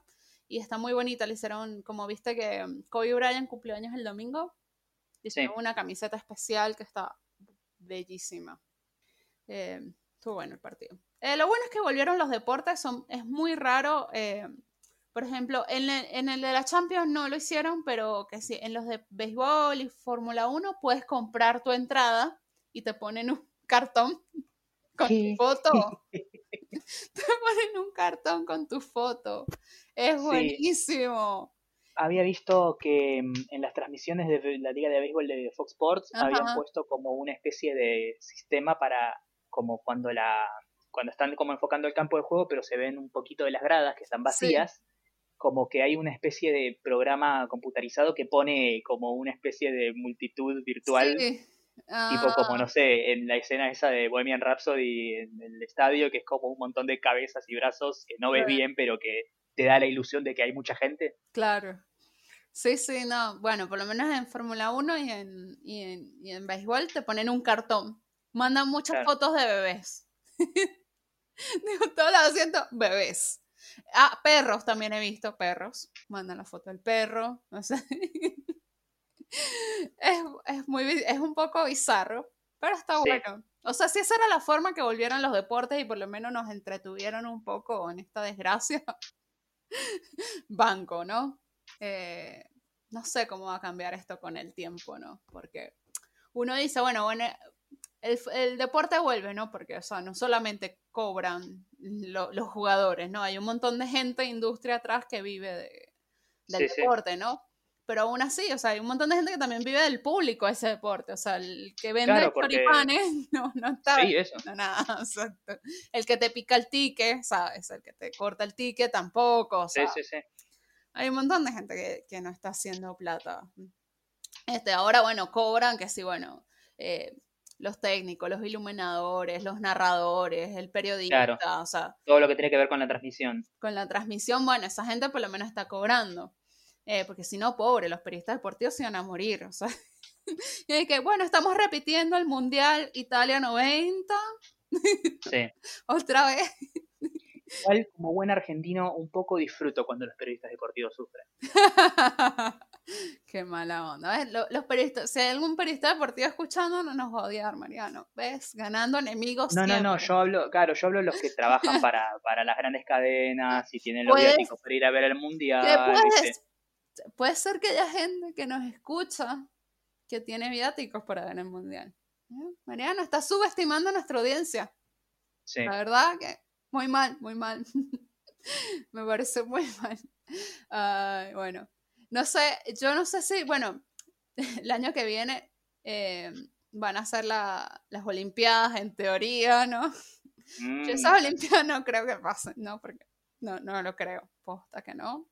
Y está muy bonita, le hicieron, como viste que mm, Kobe Bryant cumplió años el domingo, le Sí. hicieron una camiseta especial que está bellísima. Eh, estuvo bueno el partido. Eh, lo bueno es que volvieron los deportes, son, es muy raro. eh, por ejemplo, en, el- en el de la Champions no lo hicieron, pero que sí, en los de béisbol y Fórmula 1 puedes comprar tu entrada y te ponen un cartón con tu foto. te ponen un cartón con tu foto. Es Sí. buenísimo. Había visto que mm, en las transmisiones de la Liga de Béisbol de Fox Sports Ajá. habían puesto como una especie de sistema para como cuando la cuando están como enfocando el campo de juego, pero se ven un poquito de las gradas que están Sí. vacías, como que hay una especie de programa computarizado que pone como una especie de multitud virtual, Sí. tipo como Ah, no sé, en la escena esa de Bohemian Rhapsody en el estadio, que es como un montón de cabezas y brazos que no ves Claro. bien, pero que te da la ilusión de que hay mucha gente. Claro. Sí, sí, no. Bueno, por lo menos en Fórmula 1 y en, y, en, y en béisbol te ponen un cartón. Mandan muchas Claro. fotos de bebés. Digo, todos los asientos, bebés. Ah, perros también he visto, perros. Mandan la foto del perro. No sé. es, es muy, es un poco bizarro, pero está Sí. bueno. O sea, si esa era la forma que volvieron los deportes y por lo menos nos entretuvieron un poco en esta desgracia, banco, ¿no? Eh, no sé cómo va a cambiar esto con el tiempo, ¿no? Porque uno dice, bueno, bueno, el, el deporte vuelve, ¿no? Porque, o sea, no solamente cobran lo- los jugadores, ¿no? Hay un montón de gente, industria atrás que vive de- del Sí, sí. deporte, ¿no? Pero aún así, o sea, hay un montón de gente que también vive del público ese deporte. O sea, el que vende Claro, porque- choripanes no, no está Sí, eso. no, nada, exacto. El que te pica el ticket, ¿sabes? El que te corta el ticket tampoco, o Sí, sea, sí, sí. hay un montón de gente que, que no está haciendo plata. Este, ahora, bueno, cobran que sí, bueno, eh, los técnicos, los iluminadores, los narradores, el periodista, o sea, Todo lo que tiene que ver con la transmisión. con la transmisión, bueno, esa gente por lo menos está cobrando. Eh, porque si no, pobre, los periodistas deportivos se iban a morir, o sea. y es que, bueno, estamos repitiendo el Mundial Italia 90, Sí. otra vez. Igual, como buen argentino, un poco disfruto cuando los periodistas deportivos sufren. Qué mala onda. ¿ves? Lo- Los periodistas, si hay algún periodista deportivo escuchando, no nos va a odiar, Mariano. ¿Ves? Ganando enemigos. No, no, no, yo hablo, claro, yo hablo de los que trabajan para, para las grandes cadenas y tienen los viáticos para ir a ver el mundial. puedes- puede ser que haya gente que nos escucha que tiene viáticos para ver el mundial. ¿Eh? Mariano, está subestimando a nuestra audiencia. Sí. La verdad que muy mal, muy mal. Me parece muy mal. Bueno, no sé, yo no sé si, bueno, el año que viene eh, van a hacer la- las Olimpiadas en teoría, ¿no? Mm, Yo esas Olimpiadas no creo que pasen, ¿no? Porque No, no lo creo. Posta que no.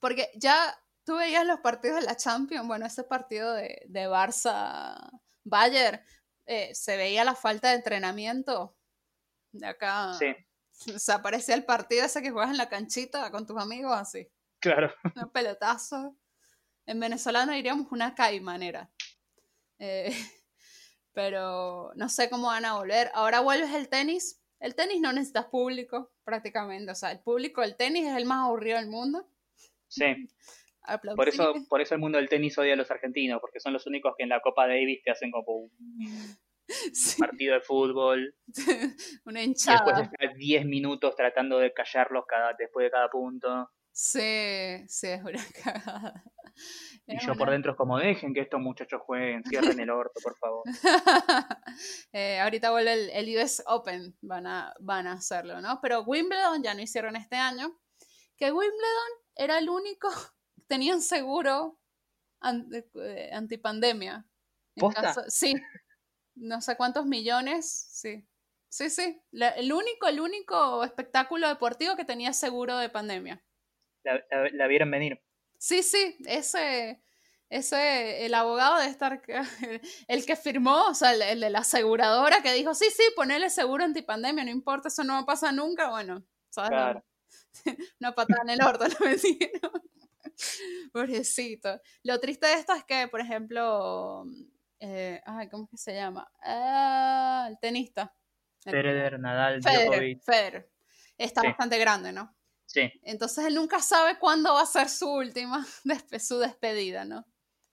Porque ya tú veías los partidos de la Champions, bueno, ese partido de, de Barça-Bayern, eh, se veía la falta de entrenamiento. De acá. Sí. O sea, parecía el partido ese que juegas en la canchita con tus amigos, así. Claro. Un pelotazo. En venezolano diríamos una caimanera. Eh, pero no sé cómo van a volver. Ahora vuelves el tenis. El tenis no necesitas público, prácticamente. O sea, el público del tenis es el más aburrido del mundo. Sí. Por eso, por eso el mundo del tenis odia a los argentinos, porque son los únicos que en la Copa Davis te hacen como un partido de fútbol. Una Y hinchada. después estás 10 minutos tratando de callarlos cada, después de cada punto. Sí, sí, es una cagada. Y Es yo por dentro es como, dejen que estos muchachos jueguen, cierren el orto, por favor. Eh, ahorita vuelve el, el US Open, van a, van a hacerlo, ¿no? Pero Wimbledon ya no hicieron este año. Que Wimbledon era el único, tenían seguro an- eh, antipandemia. En ¿Posta? caso- sí, no sé cuántos millones, sí. Sí, sí, la- el único, el único espectáculo deportivo que tenía seguro de pandemia. La, la- la vieron venir. Sí, sí, ese, ese, el abogado de estar, el que firmó, o sea, el, el de la aseguradora que dijo, sí, sí, ponele seguro antipandemia, no importa, eso no va a pasar nunca, bueno, ¿sabes? Claro. Una patada en el orto, lo metieron. Pobrecito. Lo triste de esto es que, por ejemplo, eh, ay, ¿cómo es que se llama? Ah, el tenista. El- Federer, Nadal, Federer, Djokovic. Federer. Está Sí. bastante grande, ¿no? Sí, Entonces él nunca sabe cuándo va a ser su última, despe- su despedida, ¿no?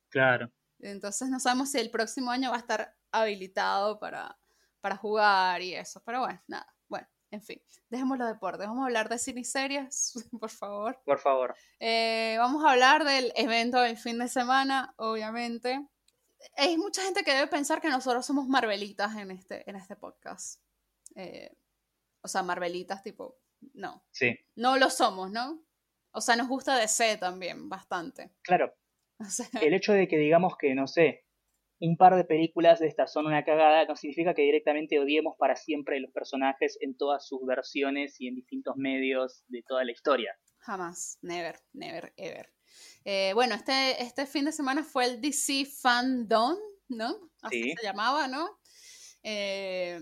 claro. Entonces no sabemos si el próximo año va a estar habilitado para, para jugar y eso. Pero bueno, nada. Bueno, en fin, dejemos los deportes. Vamos a hablar de cine y series, por favor. Por favor. Eh, vamos a hablar del evento del fin de semana, obviamente. Hay mucha gente que debe pensar que nosotros somos Marvelitas en este, en este podcast. Eh, o sea, Marvelitas tipo, no, Sí, no lo somos, ¿no? O sea, nos gusta DC también, bastante. claro. O sea, El hecho de que digamos que, no sé, un par de películas de estas son una cagada, no significa que directamente odiemos para siempre los personajes en todas sus versiones y en distintos medios de toda la historia. jamás, never, never, ever. Eh, bueno, este, este fin de semana fue el DC Fandom, ¿no? Así Sí. se llamaba, ¿no? Eh,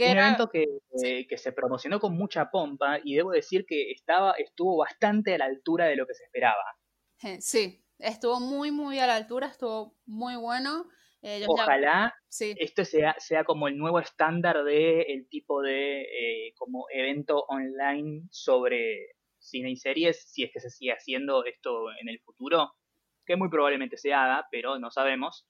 Un era- evento que, sí. eh, que se promocionó con mucha pompa y debo decir que estaba, estuvo bastante a la altura de lo que se esperaba. eh, sí, estuvo muy, muy a la altura, estuvo muy bueno. Eh, ya- Ojalá sí, esto sea, sea como el nuevo estándar de el tipo de eh, como evento online sobre cine y series, si es que se sigue haciendo esto en el futuro, que muy probablemente se haga, pero no sabemos.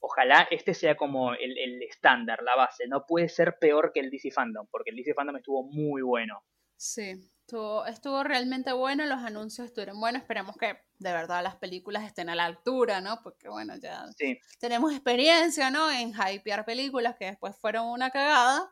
Ojalá este sea como el, el estándar, la base. No puede ser peor que el DC Fandom, porque el DC Fandom estuvo muy bueno. sí, estuvo, estuvo realmente bueno, los anuncios estuvieron buenos, esperemos que de verdad las películas estén a la altura, ¿no? Porque bueno, ya Sí, tenemos experiencia, ¿no? En hypear películas que después fueron una cagada.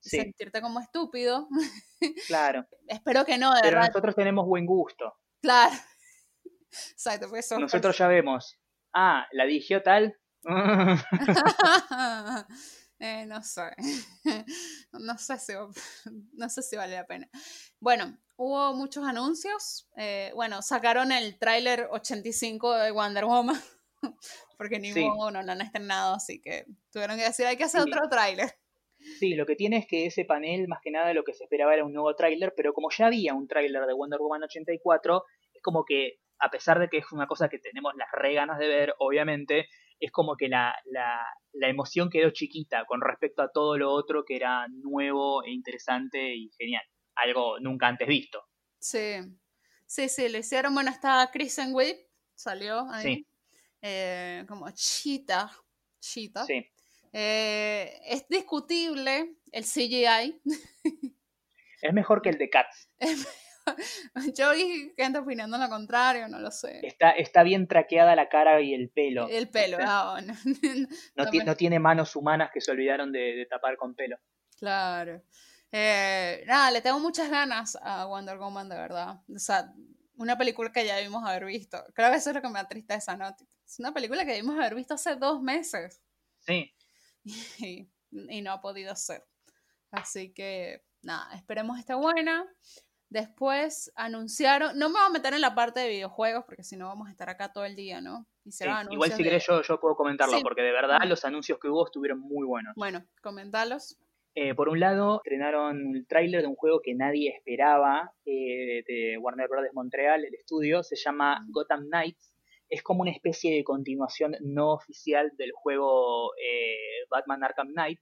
sí, Sentirte como estúpido. claro. Espero que no, de Pero verdad. nosotros tenemos buen gusto. Claro. Exacto, porque somos Nosotros ya vemos. Ah, la dirigió tal. Eh, no sé. No sé si, no sé si vale la pena. Bueno, hubo muchos anuncios. Eh, bueno, sacaron el tráiler 85 de Wonder Woman. Porque ni Sí. modo, no han estrenado, así que tuvieron que decir, hay que hacer Sí. otro tráiler. Sí, lo que tiene es que ese panel, más que nada, lo que se esperaba era un nuevo tráiler, pero como ya había un tráiler de Wonder Woman 84, es como que, a pesar de que es una cosa que tenemos las re ganas de ver, obviamente, es como que la, la, la emoción quedó chiquita con respecto a todo lo otro que era nuevo e interesante y genial. Algo nunca antes visto. Sí, sí, sí, lo hicieron. Bueno, está Kristen Wiig, salió ahí. Sí. Eh, como Cheetah. Cheetah. Sí, Eh, es discutible el CGI. es mejor que el de Cats. Yo vi gente opinando lo contrario, no lo sé. Está, está bien traqueada la cara y el pelo. El pelo, ah, bueno. No, no tiene manos humanas que se olvidaron de, de tapar con pelo. Claro. Eh, nada, le tengo muchas ganas a Wonder Woman, de verdad. O sea, una película que ya debimos haber visto. Creo que eso es lo que me da tristeza, ¿no? Es una película que debimos haber visto hace dos meses Sí, y, y no ha podido ser. Así que, nada, esperemos esté buena. Después anunciaron, no me voy a meter en la parte de videojuegos porque si no vamos a estar acá todo el día, ¿no? Y igual si querés yo, yo puedo comentarlo porque de verdad los anuncios que hubo estuvieron muy buenos. Bueno, comentalos. Eh, por un lado, estrenaron el tráiler de un juego que nadie esperaba eh, de Warner Bros. Montreal, el estudio, se llama Gotham Knights. Es como una especie de continuación no oficial del juego eh, Batman Arkham Knight,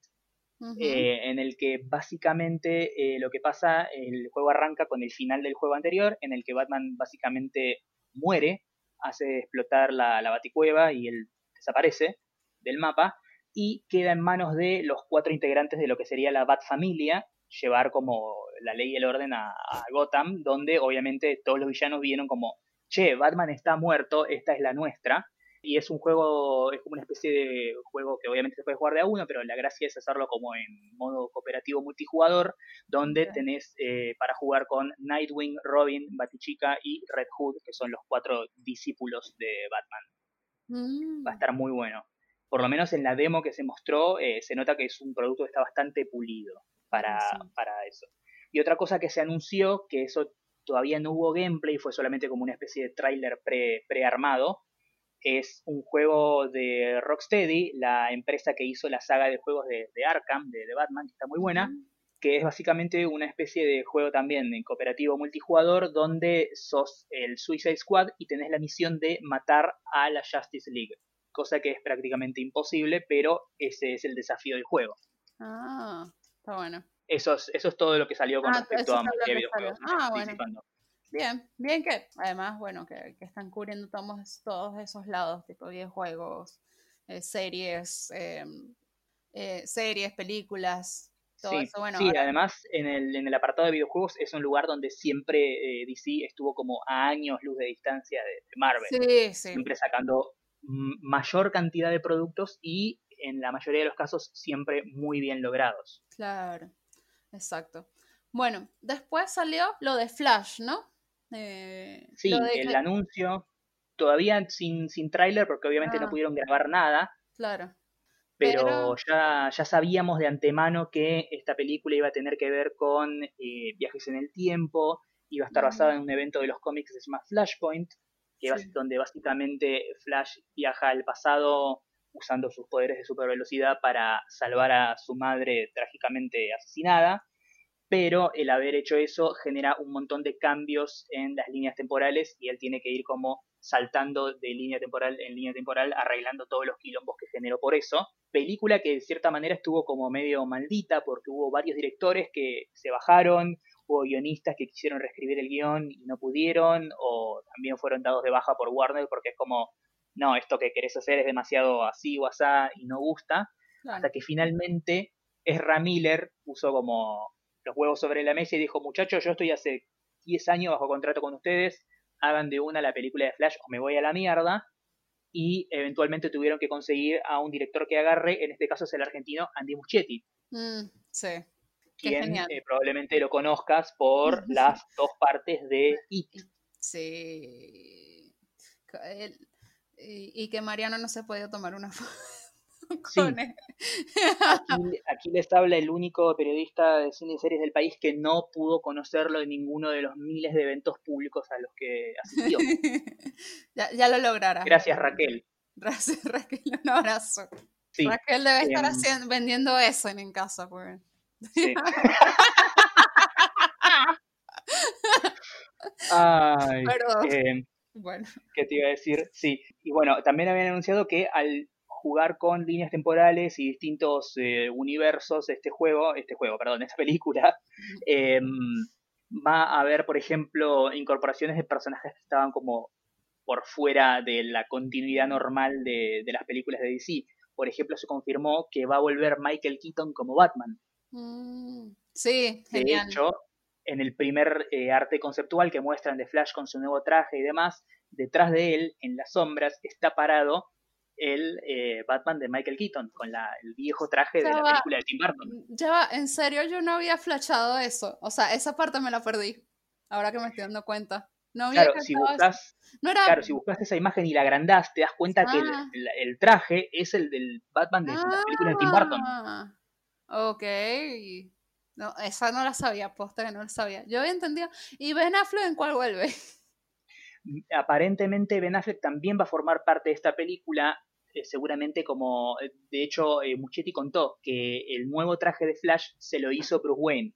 en el que básicamente lo que pasa, el juego arranca con el final del juego anterior, en el que Batman básicamente muere, hace explotar la, la baticueva y él desaparece del mapa y queda en manos de los cuatro integrantes de lo que sería la Bat Familia, llevar como la ley y el orden a, Gotham, donde obviamente todos los villanos vieron como, che, Batman está muerto, esta es la nuestra. Y es un juego, es como una especie de juego que obviamente se puede jugar de a uno, pero la gracia es hacerlo como en modo cooperativo multijugador, donde tenés eh, para jugar con Nightwing, Robin, Batichica y Red Hood, que son los cuatro discípulos de Batman. Va a mm. estar muy bueno por lo menos en la demo que se mostró, eh, se nota que es un producto que está bastante pulido para, para eso. Y otra cosa que se anunció, que eso todavía no hubo gameplay, fue solamente como una especie de tráiler pre, prearmado, es un juego de Rocksteady, la empresa que hizo la saga de juegos de, Arkham, de, de, Batman, que está muy buena, que es básicamente una especie de juego también en cooperativo multijugador donde sos el Suicide Squad y tenés la misión de matar a la Justice League cosa que es prácticamente imposible, pero ese es el desafío del juego. Ah, está bueno. Eso es, eso es todo lo que salió con ah, respecto a videojuegos. Ah, bueno. Bien, bien que además, bueno, que, están cubriendo todos, todos esos lados, tipo videojuegos, eh, series, em, eh, series, películas, todo sí, eso. Bueno, sí además en el, en el apartado de videojuegos es un lugar donde siempre eh, DC estuvo como a años luz de distancia de, de Marvel. Sí, sí. Siempre sacando mayor cantidad de productos y en la mayoría de los casos siempre muy bien logrados. Claro, exacto. Bueno, después salió lo de Flash, ¿no? Eh, sí, el anuncio, todavía sin, sin tráiler porque obviamente no ah. pudieron grabar nada. Claro. Pero, Ya, ya sabíamos de antemano que esta película iba a tener que ver con eh, viajes en el tiempo, iba a estar basada en un evento de los cómics que se llama Flashpoint, que donde básicamente Flash viaja al pasado usando sus poderes de supervelocidad para salvar a su madre trágicamente asesinada, pero el haber hecho eso genera un montón de cambios en las líneas temporales y él tiene que ir como saltando de línea temporal en línea temporal, arreglando todos los quilombos que generó por eso. Película que de cierta manera estuvo como medio maldita porque hubo varios directores que se bajaron, hubo guionistas que quisieron reescribir el guion y no pudieron, o también fueron dados de baja por Warner porque es como, no, esto que querés hacer es demasiado así o asá y no gusta, hasta que finalmente Ezra Miller puso como los huevos sobre la mesa y dijo, muchachos, yo estoy hace 10 años bajo contrato con ustedes, hagan de una la película de Flash o me voy a la mierda, y eventualmente tuvieron que conseguir a un director que agarre, en este caso es el argentino Andy Muschietti. Mm, sí quien eh, probablemente lo conozcas por las dos partes de It. Sí. y, que Mariano no se puede tomar una foto. Con él. Aquí, les habla el único periodista de cine y series del país que no pudo conocerlo en ninguno de los miles de eventos públicos a los que asistió. ya, lo logrará. Gracias, Raquel. Gracias, Raquel. Un abrazo. Raquel debe estar em, haciendo, vendiendo eso en, casa. Pues. Ay, eh, bueno. ¿Qué te iba a decir? Sí, y bueno, también habían anunciado que al jugar con líneas temporales y distintos eh, universos, este juego, este juego, perdón, esta película, em, va a haber, por ejemplo, incorporaciones de personajes que estaban como por fuera de la continuidad normal de, de las películas de DC. Por ejemplo, se confirmó que va a volver Michael Keaton como Batman. Mm, sí, genial. De hecho, en el primer eh, arte conceptual que muestran de Flash con su nuevo traje y demás, detrás de él, en las sombras, está parado el eh, Batman de Michael Keaton, con la, el viejo traje de la película de Tim Burton. Ya va, en serio, yo no había flashado eso. O sea, esa parte me la perdí. Ahora que me estoy dando cuenta. No había claro, si buscas, claro, si buscas esa imagen y la agrandás, te das cuenta que ah. el, traje es el del Batman de la película de Tim Burton. Ok. No, esa no la sabía, posta que no la sabía. Yo había entendido. ¿Y Ben Affleck en cuál vuelve? Aparentemente Ben Affleck también va a formar parte de esta película, eh, seguramente como, eh, de hecho, eh, Muchetti contó que el nuevo traje de Flash se lo hizo Bruce Wayne.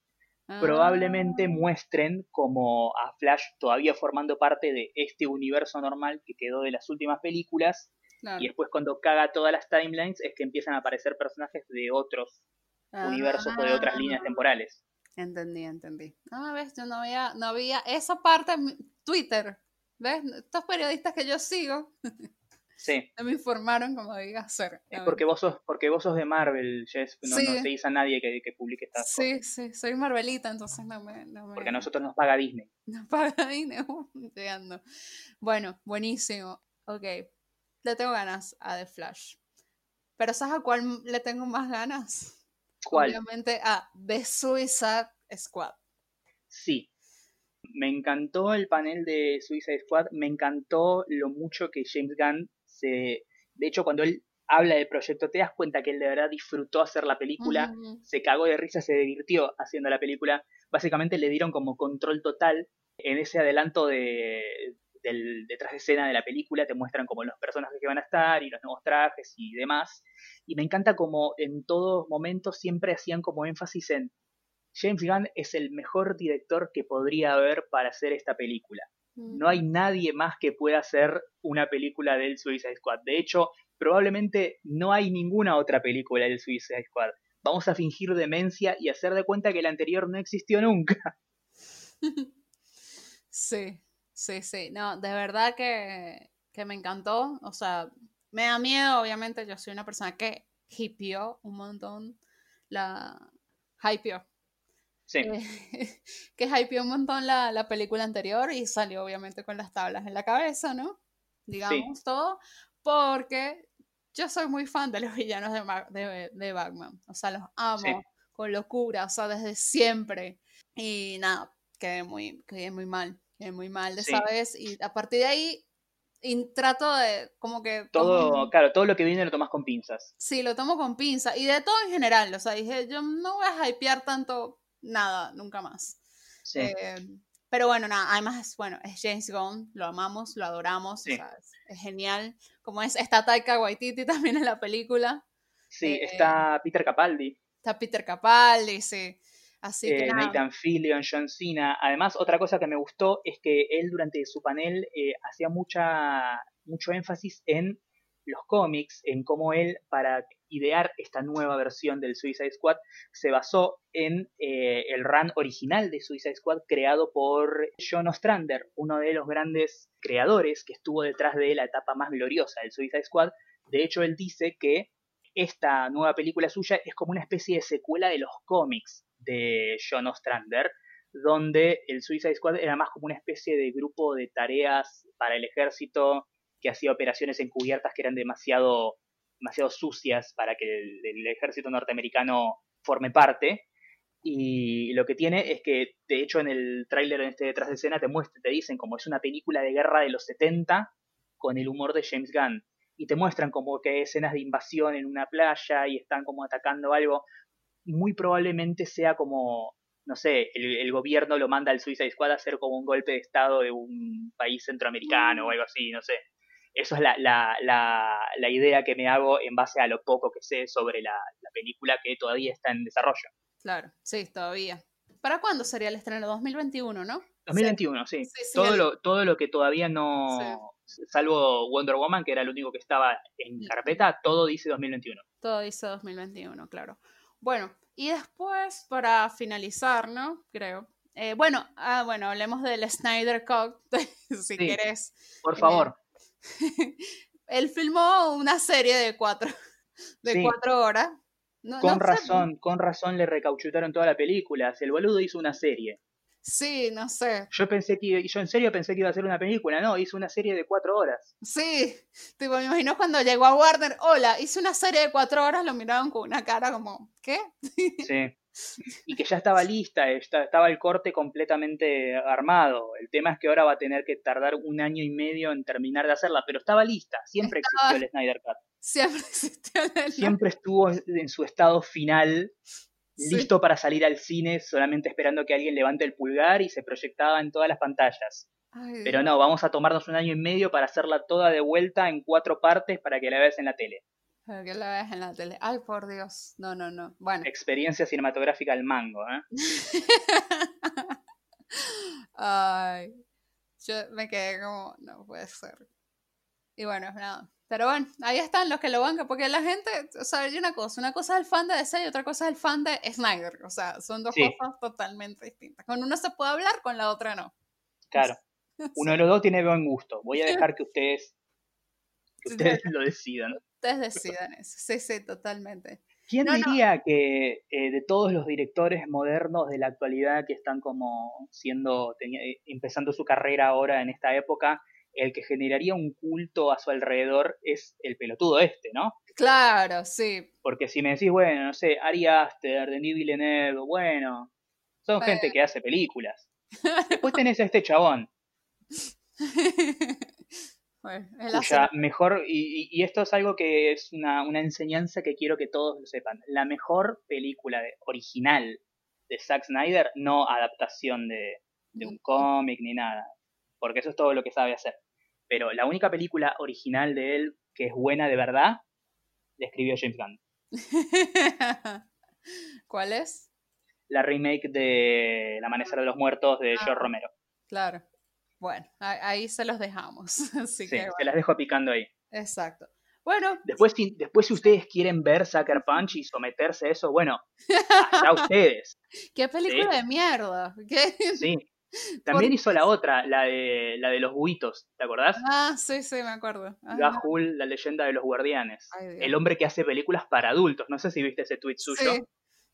Probablemente Ah, muestren como a Flash todavía formando parte de este universo normal que quedó de las últimas películas claro. y después cuando caga todas las timelines es que empiezan a aparecer personajes de otros universos o de otras líneas Ah, temporales. Entendí, entendí. Ah, ves, yo no había, no había esa parte en Twitter. ¿Ves? Estos periodistas que yo sigo Sí, no me informaron como debía ser. es porque vos sos, porque vos sos de Marvel, Jess, no, Sí. no seguís a nadie que, que publique estas cosas. Sí, sí, soy Marvelita, entonces no me, no me, Porque a nosotros nos paga Disney. no paga dinero. Llegando. Bueno, buenísimo. Ok, le tengo ganas a The Flash. Pero ¿sabes a cuál le tengo más ganas? ¿Cuál? Obviamente a The Suicide Squad. Sí. Me encantó el panel de Suicide Squad, me encantó lo mucho que James Gunn se... De hecho, cuando él habla del proyecto, te das cuenta que él de verdad disfrutó hacer la película, se cagó de risa, se divirtió haciendo la película. Básicamente le dieron como control total en ese adelanto de, del detrás de escena de la película, te muestran como los personajes que van a estar y los nuevos trajes y demás. Y me encanta como en todos momentos siempre hacían como énfasis en James Gunn es el mejor director que podría haber para hacer esta película. No hay nadie más que pueda hacer una película del Suicide Squad. De hecho, probablemente no hay ninguna otra película del Suicide Squad. Vamos a fingir demencia y hacer de cuenta que la anterior no existió nunca. Sí, sí, sí. No, de verdad que, que me encantó. O sea, me da miedo, obviamente. Yo soy una persona que hipió un montón la. Hypeó. Sí, Eh, que hypeó un montón la, la película anterior y salió obviamente con las tablas en la cabeza, ¿no? Digamos todo. Porque yo soy muy fan de los villanos de, de, de Batman. O sea, los amo Sí. con locura, o sea, desde siempre. Y nada, quedé muy, quedé muy mal, quedé muy mal de Sí. esa vez. Y a partir de ahí y trato de como que... todo, tomo- claro, todo lo que viene lo tomas con pinzas. Sí, lo tomo con pinza. Y de todo en general. O sea, dije, yo no voy a hypear tanto nada, nunca más. Sí, Eh, pero bueno, nada, además, bueno, es James Gunn, lo amamos, lo adoramos, Sí. o sea, es, es genial. Como es, está Taika Waititi también en la película, sí, eh, está Peter Capaldi, está Peter Capaldi, sí. Así que eh, nada, Nathan Fillion, John Cena. Además, otra cosa que me gustó es que él durante su panel eh, hacía mucha, mucho énfasis en los cómics, en cómo él, para idear esta nueva versión del Suicide Squad, se basó en eh, el run original de Suicide Squad creado por John Ostrander, uno de los grandes creadores que estuvo detrás de la etapa más gloriosa del Suicide Squad. De hecho, él dice que esta nueva película suya es como una especie de secuela de los cómics de John Ostrander, donde el Suicide Squad era más como una especie de grupo de tareas para el ejército que hacía operaciones encubiertas que eran demasiado, demasiado sucias para que el, ejército norteamericano forme parte. Y lo que tiene es que, de hecho, en el tráiler en este detrás de escena te muestran, te dicen como es una película de guerra de los 70 con el humor de James Gunn. Y te muestran como que hay escenas de invasión en una playa y están como atacando algo. Muy probablemente sea como, no sé, el, el gobierno lo manda al Suicide Squad a hacer como un golpe de estado de un país centroamericano o algo así, no sé. Eso es la, la, la, la idea que me hago en base a lo poco que sé sobre la, la película que todavía está en desarrollo. claro, sí, todavía. ¿Para cuándo sería el estreno? 2021, ¿no? 2021, sí. Sí, sí, todo, el- lo, todo lo que todavía no, salvo Wonder Woman, que era lo único que estaba en carpeta, todo dice 2021. Todo dice 2021, claro. Bueno, y después, para finalizar, ¿no? Creo. eh, bueno, ah, bueno, hablemos del Snyder Cut, si Sí. querés. Por Eh, favor, Él filmó una serie de cuatro, de Sí. cuatro horas. No- no con sé, razón, con razón le recauchutaron toda la película. Si el boludo hizo una serie. Sí, no sé. Yo pensé que, yo en serio pensé que iba a ser una película, no, hizo una serie de cuatro horas. Sí, tipo, me imagino cuando llegó a Warner, hola, hice una serie de cuatro horas, lo miraron con una cara como, ¿qué? Sí. Y que ya estaba lista, esta- estaba el corte completamente armado. El tema es que ahora va a tener que tardar un año y medio en terminar de hacerla, pero estaba lista, siempre Estaba- existió el Snyder Cut. Siempre existió la- Siempre estuvo en su estado final listo para salir al cine solamente esperando que alguien levante el pulgar y se proyectaba en todas las pantallas. Ay, Pero no, vamos a tomarnos un año y medio para hacerla toda de vuelta en cuatro partes para que la veas en la tele. Para que la veas en la tele. Ay, por Dios. No, no, no. Bueno. Experiencia cinematográfica al mango, ¿eh? Ay. Yo me quedé como, no puede ser. Y bueno, nada. Pero bueno, ahí están los que lo bancan, porque la gente, o sea, hay una cosa, una cosa es el fan de DC y otra cosa es el fan de Snyder, o sea, son dos Sí. cosas totalmente distintas. Con uno se puede hablar, con la otra no. Claro. Uno de los dos tiene buen gusto. Voy a dejar que ustedes, ustedes lo decidan. Ustedes decidan eso, sí, sí, totalmente. ¿Quién No, diría que eh, de todos los directores modernos de la actualidad que están como siendo, eh, empezando su carrera ahora en esta época, el que generaría un culto a su alrededor es el pelotudo este, ¿no? Claro, sí. Porque si me decís, bueno, no sé, Ari Aster, Denis Villeneuve, bueno, son Bueno. gente que hace películas. Después tenés a este chabón, bueno, hace cuya mejor, y, y- y esto es algo que es una, una enseñanza que quiero que todos lo sepan, la mejor película de- original de Zack Snyder, no adaptación de, de un cómic ni nada, porque eso es todo lo que sabe hacer. Pero la única película original de él que es buena de verdad, la escribió James Gunn. ¿Cuál es? La remake de El Amanecer de los Muertos de Ah. George Romero. Claro. Bueno, ahí se los dejamos. Así Sí, que, se las dejo picando ahí. exacto. Bueno, Después si, después, si ustedes quieren ver Sucker Punch y someterse a eso, bueno, allá ustedes. qué película Sí. de mierda. ¿Qué? Sí. También hizo la otra, la de, la de los buitos, ¿te acordás? Ah, sí, sí, me acuerdo. Gahul, la leyenda de los guardianes. Ay. El hombre que hace películas para adultos. No sé si viste ese tweet suyo.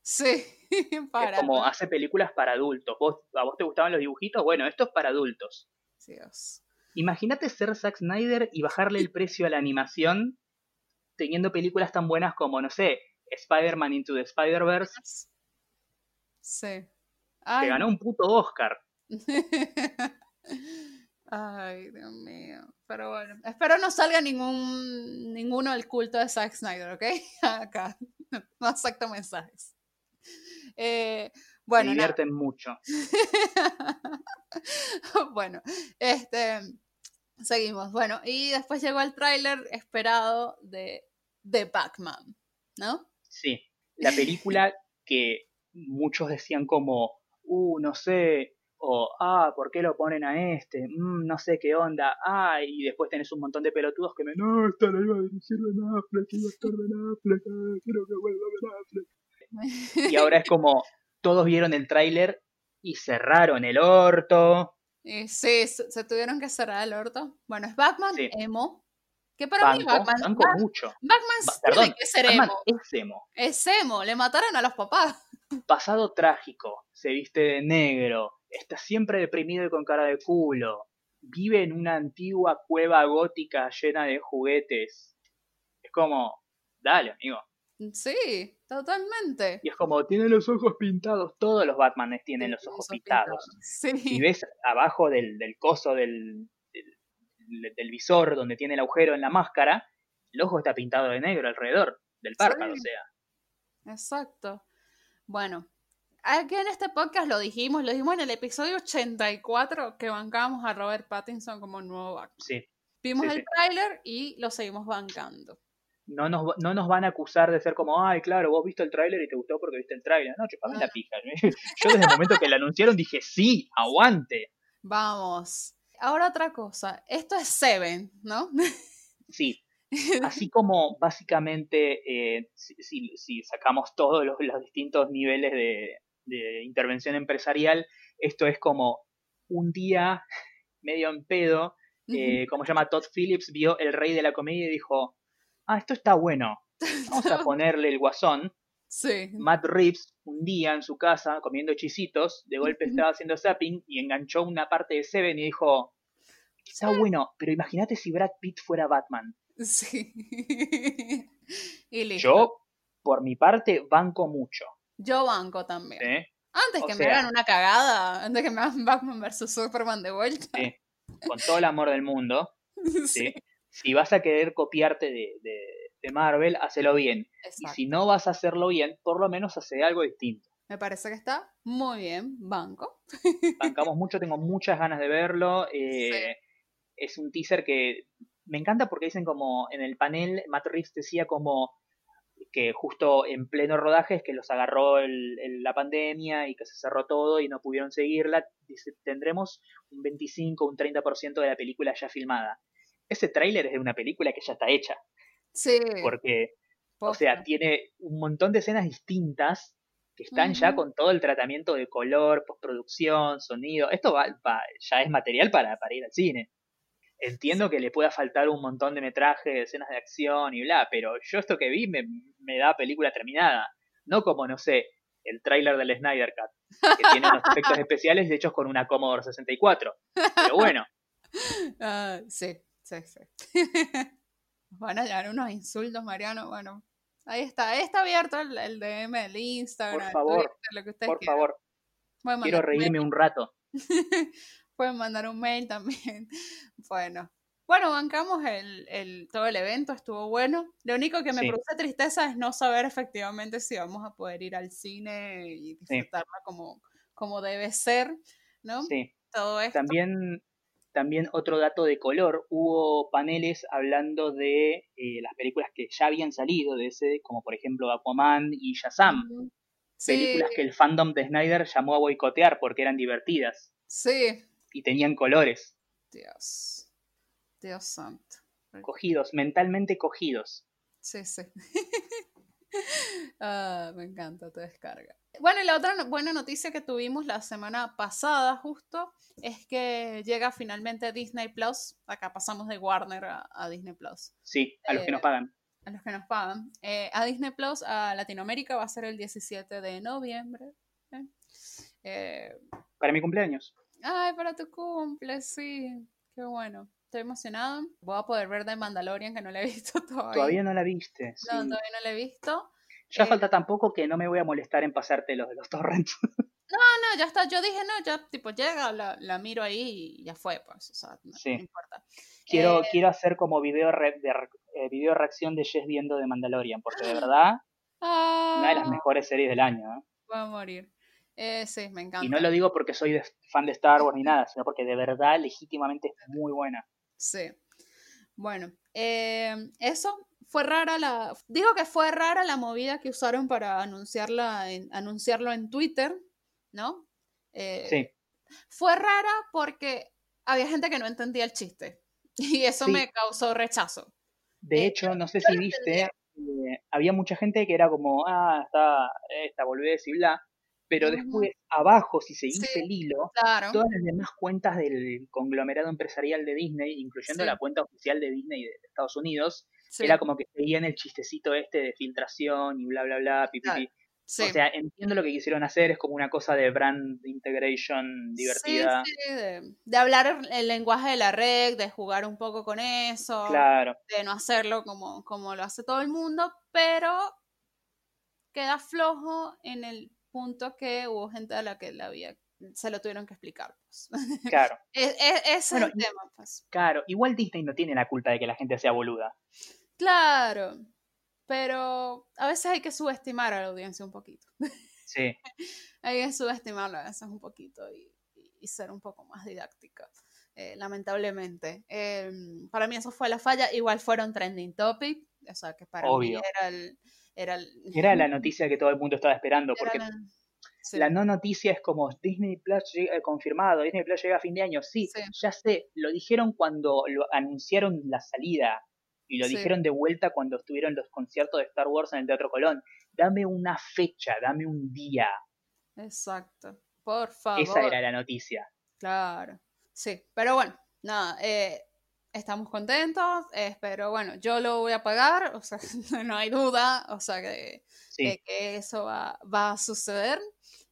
Sí, sí, para. Es como hace películas para adultos. ¿Vos, ¿A vos te gustaban los dibujitos? Bueno, esto es para adultos. Dios. Imagínate ser Zack Snyder y bajarle el precio a la animación teniendo películas tan buenas como, no sé, Spider-Man Into the Spider-Verse, Sí. Ay, ganó un puto Oscar. Ay, Dios mío. Pero bueno, espero no salga ningún ninguno del culto de Zack Snyder, ¿ok? Acá. No acepto mensajes. Eh, bueno, Me mucho. bueno, este seguimos. Bueno, y después llegó el tráiler esperado de The Batman, ¿no? Sí, la película que muchos decían como, uh, no sé, o, ah, ¿por qué lo ponen a este? Mm, no sé qué onda, ah, y después tenés un montón de pelotudos que me, no, esta la iba a dirigir Ben Affleck, iba a estar Ben Affleck, ah, quiero que vuelva Ben Affleck. Y ahora es como, todos vieron el tráiler y cerraron el orto. Y sí, se, tuvieron que cerrar el orto. Bueno, es Batman Sí. emo. Que para mí Batman, banco Bat- mucho. Batman Ba- tiene perdón, que ser Batman emo. es emo. Es emo, le mataron a los papás. pasado trágico, se viste de negro, está siempre deprimido y con cara de culo, vive en una antigua cueva gótica llena de juguetes. Es como, dale, amigo. Sí, totalmente. Y es como, tiene los ojos pintados. Todos los Batmanes tienen los ojos pintados. Sí. Si ves abajo del, del coso del, del, del visor donde tiene el agujero en la máscara, el ojo está pintado de negro alrededor del párpado, Sí. o sea. Exacto. Bueno, aquí en este podcast lo dijimos, lo dijimos en el episodio 84 que bancábamos a Robert Pattinson como nuevo Batman. Sí. Vimos el tráiler y lo seguimos bancando. No nos, no nos van a acusar de ser como, ay, claro, vos viste el tráiler y te gustó porque viste el tráiler. No, chupame la pija. Yo desde el momento que lo anunciaron dije, sí, aguante. Vamos. Ahora otra cosa. Esto es Seven, ¿no? Sí. Así como básicamente, eh, si, si- si sacamos todos los, los distintos niveles de, de intervención empresarial, esto es como un día medio en pedo, eh, como se llama Todd Phillips, vio El Rey de la Comedia y dijo, ah, esto está bueno, vamos a ponerle el guasón. Sí. Matt Reeves un día en su casa comiendo chisitos, de golpe estaba haciendo zapping y enganchó una parte de Seven y dijo, está bueno, pero imagínate si Brad Pitt fuera Batman. Sí. y listo. Yo, por mi parte, banco mucho. Yo banco también. ¿eh? Antes O que me hagan una cagada, antes que me hagan Batman vs Superman de vuelta. Sí. Con todo el amor del mundo. ¿sí? Si vas a querer copiarte de, de- de Marvel, hacelo bien. Y si no vas a hacerlo bien, por lo menos hace algo distinto. Me parece que está muy bien, banco. Bancamos mucho, tengo muchas ganas de verlo. Eh, es un teaser que me encanta porque dicen como en el panel, Matt Reeves decía como que justo en pleno rodaje es que los agarró la pandemia y que se cerró todo y no pudieron seguirla. Dice, tendremos un 25, un 30% de la película ya filmada. Ese tráiler es de una película que ya está hecha. Sí. Porque, o sea, tiene un montón de escenas distintas que están ya con todo el tratamiento de color, postproducción, sonido. Esto va, ya es material para, para ir al cine. Entiendo que le pueda faltar un montón de metraje, escenas de acción y bla, pero yo esto que vi me, me da película terminada. No como, no sé, el tráiler del Snyder Cut, que tiene unos efectos especiales hechos con una Commodore 64. Pero bueno. Ah, sí, sí, sí. Van a llegar unos insultos, Mariano. Bueno, ahí está. Ahí está abierto el, el DM, el Instagram, por favor, lo que ustedes Por favor. Quiero reírme un rato. Pueden mandar un mail también. Bueno. Bueno, bancamos el, el, todo el evento, estuvo bueno. Lo único que me produce tristeza es no saber efectivamente si vamos a poder ir al cine y disfrutarla como, como debe ser, ¿no? Sí. Todo esto. También, también otro dato de color, hubo paneles hablando de eh, las películas que ya habían salido de ese, como por ejemplo Aquaman y Shazam. Películas que el fandom de Snyder llamó a boicotear porque eran divertidas. Sí, y tenían colores. Dios. Dios santo. Cogidos, mentalmente cogidos. Sí, sí. Ah, me encanta, te descarga. Bueno, y la otra buena noticia que tuvimos la semana pasada justo es que llega finalmente Disney Plus. Acá pasamos de Warner a, Disney Plus. Sí, a los que nos eh, pagan. A los que nos pagan. Eh, a Disney Plus, a Latinoamérica va a ser el 17 de noviembre. ¿eh? Para mi cumpleaños. Ay, para tu cumple, sí. Qué bueno. Estoy emocionada. Voy a poder ver The Mandalorian, que no la he visto todavía. Todavía no la viste. No, todavía no la he visto. Ya eh, falta tampoco que no me voy a molestar en pasarte los de los torrents. No, no, ya está. Yo dije, no, ya tipo llega, la, la miro ahí y ya fue, pues. O sea, no, importa. Quiero, eh, quiero hacer como video, de, eh, video reacción de Jess viendo de Mandalorian, porque de verdad, una de las ah. mejores series del año. ¿eh? Va a morir. Eh, sí, me encanta. Y no lo digo porque soy fan de Star Wars ni nada, sino porque de verdad, legítimamente, es muy buena. Sí. Bueno, eso fue rara la. Digo que fue rara la movida que usaron para anunciarla en, anunciarlo en Twitter, ¿no? Eh, sí. Fue rara porque había gente que no entendía el chiste. Y eso me causó rechazo. De hecho, no sé si viste, había mucha gente que era como, ah, está esta boludez y bla pero después abajo, si seguís el hilo, todas las demás cuentas del conglomerado empresarial de Disney, incluyendo la cuenta oficial de Disney de Estados Unidos, era como que seguían el chistecito este de filtración y bla, bla, bla, pipipi. O sea, entiendo lo que quisieron hacer, es como una cosa de brand integration divertida. De, de, hablar el lenguaje de la red, de jugar un poco con eso, claro. de no hacerlo como, como lo hace todo el mundo, pero queda flojo en el punto que hubo gente a la que la había, se lo tuvieron que explicar. Pues. Claro. es, es, el tema, pues. Claro, igual Disney no tiene la culpa de que la gente sea boluda. Claro, pero a veces hay que subestimar a la audiencia un poquito. Sí. hay que subestimarla a veces un poquito y, ser un poco más didáctica. Eh, lamentablemente. Em, para mí eso fue la falla. Igual fueron trending topic, o sea que para mí era el, era, la noticia que todo el mundo estaba esperando, porque la, no noticia es como Disney Plus llega, confirmado, Disney Plus llega a fin de año. Sí, ya sé, lo dijeron cuando lo anunciaron la salida y lo dijeron de vuelta cuando estuvieron los conciertos de Star Wars en el Teatro Colón. Dame una fecha, dame un día. Exacto, por favor. Esa era la noticia. Claro, sí, pero bueno, nada, eh, estamos contentos, eh, pero bueno, yo lo voy a pagar, o sea, no hay duda, o sea, que, que, eso va, va, a suceder.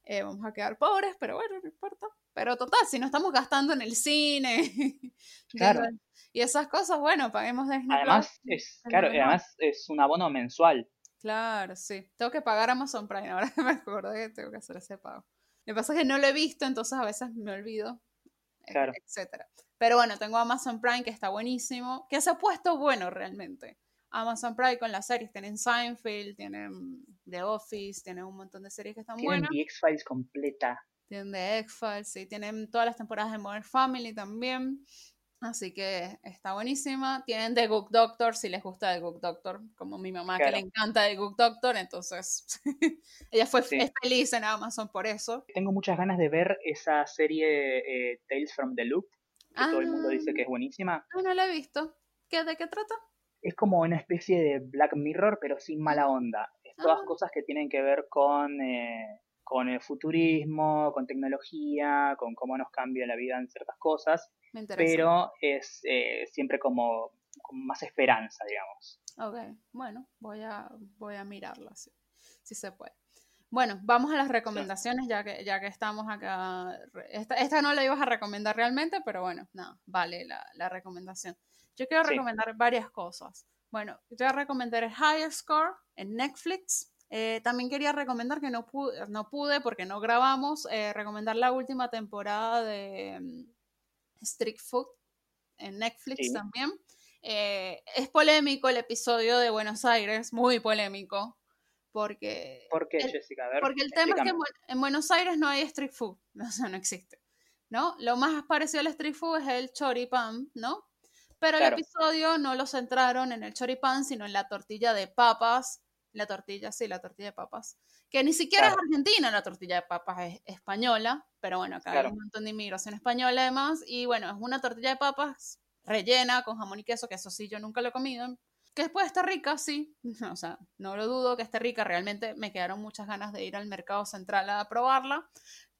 Eh, vamos a quedar pobres, pero bueno, no importa. Pero total, si no estamos gastando en el cine claro. y esas cosas, bueno, paguemos de Además, es, claro, además es un abono mensual. Claro, sí. Tengo que pagar Amazon Prime, ahora me acordé que tengo que hacer ese pago. Lo que pasa es que no lo he visto, entonces a veces me olvido, claro. etcétera. Pero bueno, tengo Amazon Prime que está buenísimo, que se ha puesto bueno realmente. Amazon Prime con las series. Tienen Seinfeld, tienen The Office, tienen un montón de series que están Tienen buenas. The X-Files completa. Tienen The X-Files, sí, tienen todas las temporadas de Modern Family también. Así que está buenísima. Tienen The Good Doctor, si les gusta The Good Doctor, como mi mamá que le encanta The Good Doctor, entonces ella fue Sí. feliz en Amazon por eso. Tengo muchas ganas de ver esa serie eh, Tales from the Loop, que todo el mundo dice que es buenísima. Ah, no la he visto. ¿Qué, ¿De qué trata? Es como una especie de Black Mirror, pero sin mala onda. Es todas Ah. cosas que tienen que ver con, eh, con el futurismo, con tecnología, con cómo nos cambia la vida en ciertas cosas, Me interesa. pero es eh, siempre como, con más esperanza, digamos. Ok, bueno, voy a, voy a mirarla, si, si se puede. Bueno, vamos a las recomendaciones, ya que, ya que estamos acá. Esta, esta no la ibas a recomendar realmente, pero bueno, nada, vale la, la recomendación. Yo quiero Sí. recomendar varias cosas. Bueno, yo recomendar el Higher Score en Netflix. Eh, también quería recomendar que no pude, no pude porque no grabamos, eh, recomendar la última temporada de mm, Street Food en Netflix Sí. también. Eh, es polémico el episodio de Buenos Aires, muy polémico, porque, ¿Por qué, el, Jessica? A ver, porque el tema es que en, Buenos Aires no hay street food, o sea, no existe, ¿no? Lo más parecido al street food es el choripán, ¿no? Pero el episodio no lo centraron en el choripán, sino en la tortilla de papas, la tortilla, sí, la tortilla de papas, que ni siquiera Claro. es argentina, la tortilla de papas es española, pero bueno, acá Claro. hay un montón de inmigración española además, y bueno, es una tortilla de papas rellena con jamón y queso, que eso sí, yo nunca lo he comido, que después está rica, sí, o sea, no lo dudo que esté rica, realmente me quedaron muchas ganas de ir al mercado central a probarla,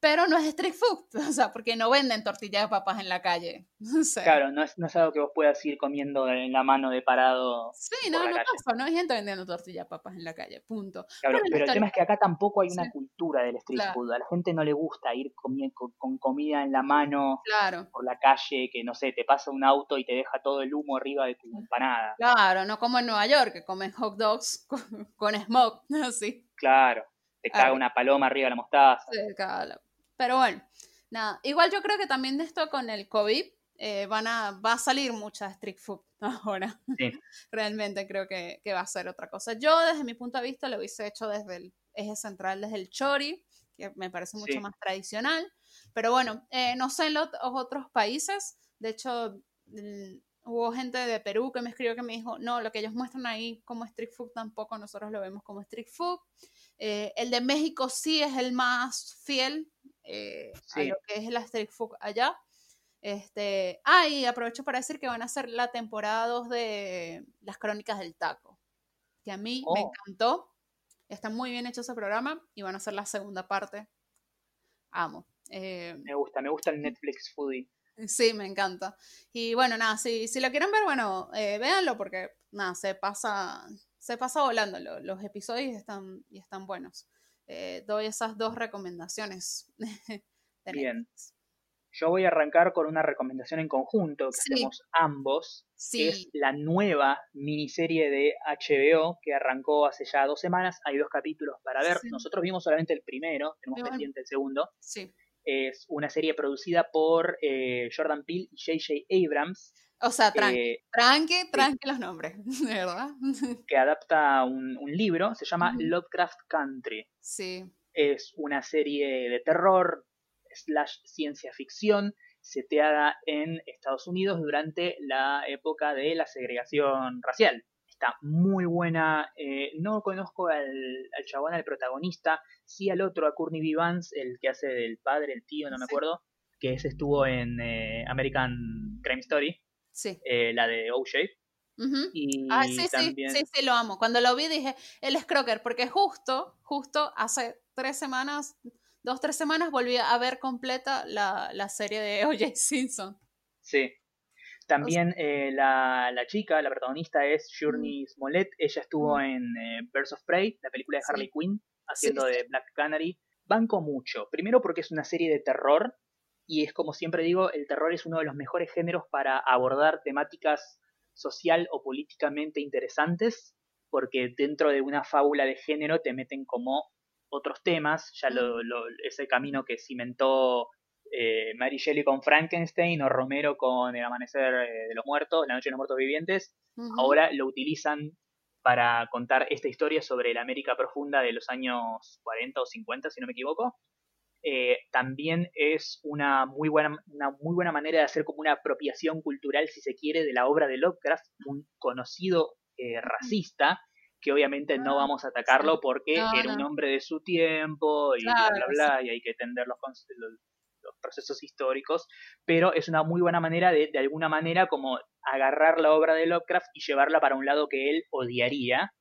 pero no es street food, o sea, porque no venden tortilla de papas en la calle. O sea, Claro, no es, no es algo que vos puedas ir comiendo en la mano de parado. Sí, no, no calle. pasa, no hay gente vendiendo tortilla de papas en la calle, punto. Claro, pero el tema es que acá tampoco hay una Sí. cultura del street Claro. food. A la gente no le gusta ir con, con comida en la mano Claro, por la calle, que no sé, te pasa un auto y te deja todo el humo arriba de tu empanada. claro, no como en Nueva York, que comen hot dogs con, con smoke, así. Claro, te caga una paloma arriba de la mostaza. La- Pero bueno, nada. Igual yo creo que también de esto con el COVID eh, van a, va a salir mucha street food ahora. Sí. Realmente creo que, que va a ser otra cosa. Yo desde mi punto de vista lo hubiese hecho desde el eje central, desde el chori, que me parece mucho Sí. más tradicional. Pero bueno, eh, no sé en los otros países. De hecho, mm, hubo gente de Perú que me escribió que me dijo, no, lo que ellos muestran ahí como street food tampoco nosotros lo vemos como street food. Eh, el de México sí es el más fiel eh, a lo que es la street food allá. Este, ah, y aprovecho para decir que van a hacer la temporada 2 de Las Crónicas del Taco, que a mí me Oh. encantó. Está muy bien hecho ese programa y van a hacer la segunda parte. Amo. Eh, Me gusta, me gusta el Netflix Foodie. Sí, me encanta. Y bueno, nada, si, si lo quieren ver, bueno, eh, véanlo porque nada, se pasa, se pasa volando. lo- los episodios están, y están buenos. Eh, doy esas dos recomendaciones. Bien. Yo voy a arrancar con una recomendación en conjunto que Sí. hacemos ambos, que es la nueva miniserie de HBO que arrancó hace ya dos semanas. Hay dos capítulos para ver. Sí. Nosotros vimos solamente el primero, tenemos pendiente el segundo. sí. Es una serie producida por eh, Jordan Peele y J.J. Abrams, O sea, tranqui, eh, tranqui, tranqui los nombres, de verdad. que adapta un, un libro, se llama. Lovecraft Country. Sí, Es una serie de terror slash ciencia ficción seteada en Estados Unidos durante la época de la segregación racial. Está muy buena. eh, no conozco al, al chabón, al protagonista, sí al otro, a Courtney B. Vance, el que hace del padre, el tío, no me Sí. acuerdo, que ese estuvo en eh, American Crime Story, sí. eh, la de OJ. Ujú. Y Ah, sí, también... sí, sí, sí, lo amo. Cuando lo vi dije, él es Crocker, porque justo, justo hace tres semanas, dos, tres semanas volví a ver completa la, la serie de O.J. Simpson. Sí. También eh, la, la chica, la protagonista es Journey Smollett. Ella estuvo en eh, Birds of Prey, la película de Sí. Harley Quinn, haciendo sí. de Black Canary. Banco mucho. Primero porque es una serie de terror y es como siempre digo, el terror es uno de los mejores géneros para abordar temáticas social o políticamente interesantes porque dentro de una fábula de género te meten como otros temas, ya lo, lo- ese camino que cimentó eh, Mary Shelley con Frankenstein o Romero con El Amanecer eh, de los Muertos, La Noche de los Muertos Vivientes, ahora lo utilizan para contar esta historia sobre la América profunda de los años 40 o 50, si no me equivoco. Eh, también es una muy, buena, una muy buena manera de hacer como una apropiación cultural, si se quiere, de la obra de Lovecraft, un conocido eh, racista, que obviamente no ah, vamos a atacarlo porque era un hombre de su tiempo y bla, bla, bla, y hay que entender los, los, procesos históricos, pero es una muy buena manera de, de alguna manera, como agarrar la obra de Lovecraft y llevarla para un lado que él odiaría.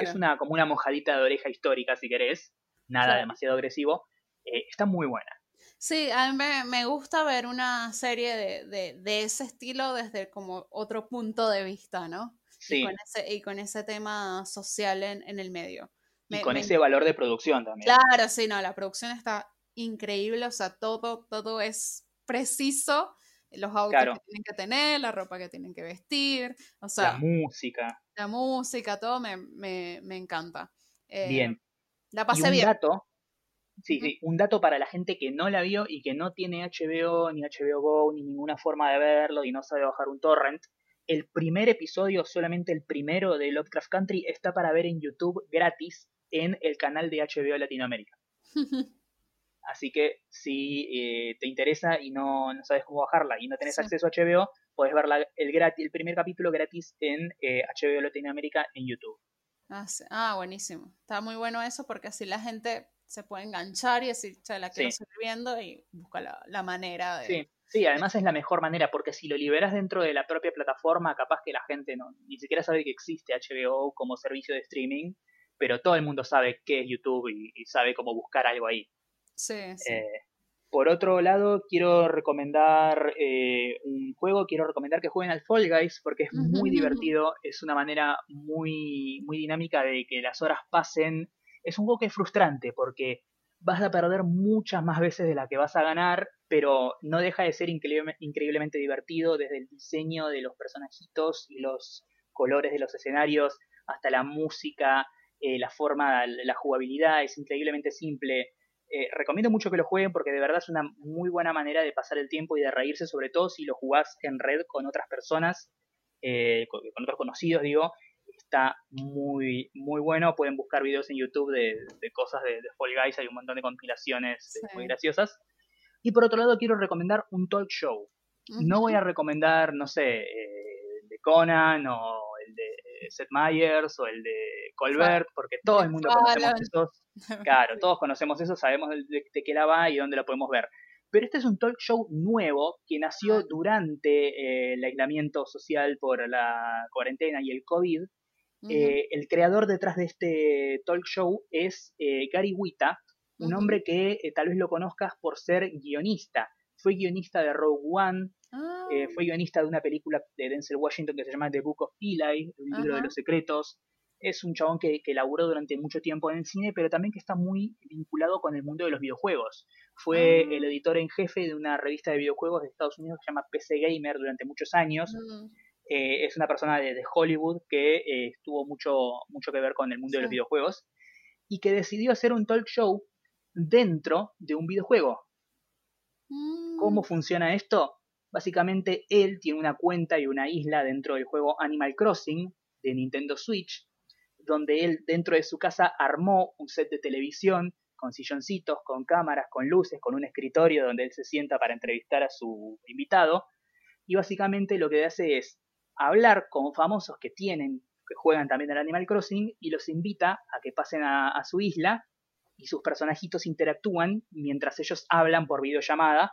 Es una, como una mojadita de oreja histórica, si querés, nada demasiado agresivo. Eh, está muy buena. Sí, a mí me, gusta ver una serie de, ese estilo desde como otro punto de vista, ¿no? Sí. Y con ese, tema social en, el medio. y con ese valor de producción también. Claro, sí, no, la producción está increíble, o sea, todo, todo es preciso, los autos que tienen que tener, la ropa que tienen que vestir, o sea... La música. La música, todo me, encanta. Eh, bien. La pasé bien. Dato, sí, sí, un dato para la gente que no la vio y que no tiene HBO, ni HBO Go, ni ninguna forma de verlo y no sabe bajar un torrent. El primer episodio, solamente el primero de Lovecraft Country, está para ver en YouTube gratis en el canal de HBO Latinoamérica. Así que si eh, te interesa y no, sabes cómo bajarla y no tenés acceso a HBO, puedes ver el, gratis, el primer capítulo gratis en HBO eh, Latinoamérica en YouTube. Ah, ah, buenísimo. Está muy bueno eso porque así la gente se puede enganchar y decir, la quiero seguir viendo y busca la, manera de... Sí. Sí, además es la mejor manera, porque si lo liberas dentro de la propia plataforma, capaz que la gente no, ni siquiera sabe que existe HBO como servicio de streaming, pero todo el mundo sabe qué es YouTube y sabe cómo buscar algo ahí. Sí, eh, por otro lado, quiero recomendar eh, un juego, quiero recomendar que jueguen al Fall Guys porque es muy divertido, es una manera muy, muy dinámica de que las horas pasen. Es un juego que es frustrante porque vas a perder muchas más veces de la que vas a ganar, pero no deja de ser increíblemente divertido desde el diseño de los personajitos y los colores de los escenarios hasta la música, eh, la forma, la jugabilidad, es increíblemente simple. Eh, recomiendo mucho que lo jueguen porque de verdad es una muy buena manera de pasar el tiempo y de reírse, sobre todo si lo jugás en red con otras personas, eh, con, otros conocidos, digo. Está muy, muy bueno. Pueden buscar videos en YouTube de, cosas de, Fall Guys, hay un montón de compilaciones eh, muy graciosas. Y por otro lado, quiero recomendar un talk show. No voy a recomendar, no sé, el de Conan o el de Seth Meyers o el de Colbert, porque todo el mundo conocemos esos. Claro, todos conocemos eso, sabemos de, qué la va y dónde la podemos ver. Pero este es un talk show nuevo que nació durante eh, el aislamiento social por la cuarentena y el COVID. Eh, el creador detrás de este talk show es eh, Gary Wita, un hombre que tal vez lo conozcas por ser guionista. Fue guionista de Rogue One, eh, ah. fue guionista de una película de Denzel Washington que se llama The Book of Eli, el libro de los secretos. Es un chabón que, que laburó durante mucho tiempo en el cine, pero también que está muy vinculado con el mundo de los videojuegos. Fue ah. el editor en jefe de una revista de videojuegos de Estados Unidos que se llama PC Gamer durante muchos años. Eh, es una persona de, Hollywood que eh, tuvo mucho, mucho que ver con el mundo de los videojuegos y que decidió hacer un talk show dentro de un videojuego. ¿Cómo mm. funciona esto? Básicamente él tiene una cuenta y una isla dentro del juego Animal Crossing de Nintendo Switch, donde él dentro de su casa armó un set de televisión con silloncitos, con cámaras, con luces, con un escritorio donde él se sienta para entrevistar a su invitado. Y básicamente lo que hace es hablar con famosos que tienen, que juegan también al Animal Crossing, y los invita a que pasen a, a su isla y sus personajitos interactúan mientras ellos hablan por videollamada.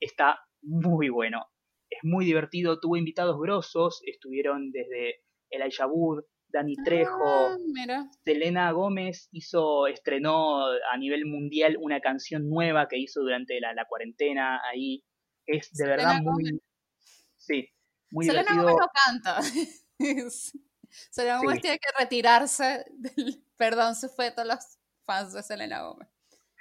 Está muy bueno. Es muy divertido, tuvo invitados grosos, estuvieron desde El Wood, Dani Trejo, ah, Selena Gómez hizo, estrenó a nivel mundial una canción nueva que hizo durante la, cuarentena ahí. Es de verdad muy... Sí, muy Selena Gómez no canta. Selena Gómez tiene que retirarse Perdón, se fue todos los fans de Selena Gómez.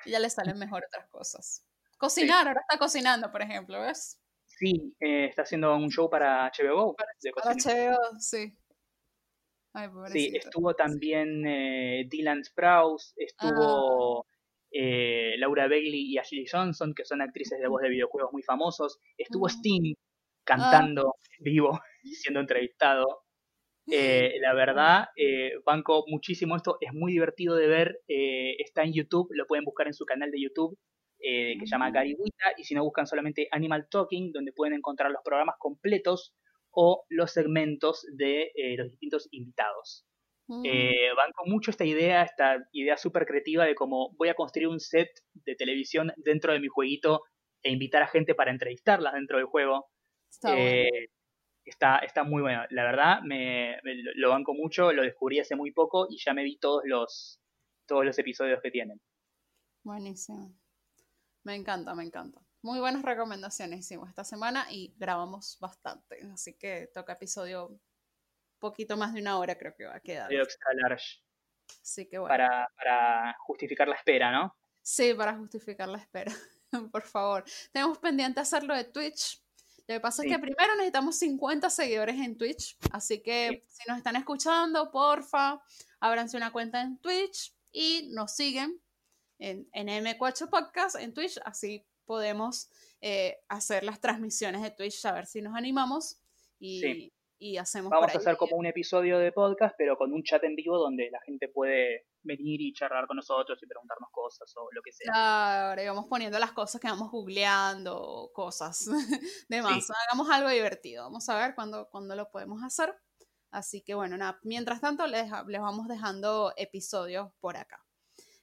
Y ya le salen mejor otras cosas. Cocinar, ahora está cocinando, por ejemplo, ¿ves? Sí, eh, está haciendo un show para HBO. Para, HBO, sí. sí, estuvo también eh, Dylan Sprouse, estuvo ah. eh, Laura Bailey y Ashley Johnson, que son actrices de voz de videojuegos muy famosos. Estuvo Sting cantando en vivo y siendo entrevistado. Eh, la verdad, eh, banco muchísimo esto, es muy divertido de ver, eh, está en YouTube, lo pueden buscar en su canal de YouTube, que se llama Gary y si no buscan solamente Animal Talking, donde pueden encontrar los programas completos o los segmentos de los distintos invitados. Mm. banco mucho esta idea, esta idea súper creativa de cómo voy a construir un set de televisión dentro de mi jueguito e invitar a gente para entrevistarlas dentro del juego. Está, está, está, muy bueno. La verdad, me, lo banco mucho, lo descubrí hace muy poco y ya me vi todos los, todos los episodios que tienen. Buenísimo. Me encanta, me encanta. Muy buenas recomendaciones hicimos esta semana y grabamos bastante. Así que toca episodio poquito más de una hora creo que va a quedar. extra large. Así que bueno. Para, para justificar la espera, ¿no? Sí, para justificar la espera. Por favor. Tenemos pendiente hacerlo de Twitch. Lo que pasa es que primero necesitamos 50 seguidores en Twitch. Así que si nos están escuchando, porfa, ábranse una cuenta en Twitch y nos siguen en, en M4 Podcast en Twitch. Así podemos eh, hacer las transmisiones de Twitch, a ver si nos animamos. Y, y hacemos. Vamos a hacer como un episodio de podcast, pero con un chat en vivo donde la gente puede venir y charlar con nosotros y preguntarnos cosas o lo que sea. Claro, y vamos poniendo las cosas que vamos googleando, cosas demás. Hagamos algo divertido. Vamos a ver cuándo, cuándo lo podemos hacer. Así que bueno, nada, mientras tanto les, les vamos dejando episodios por acá.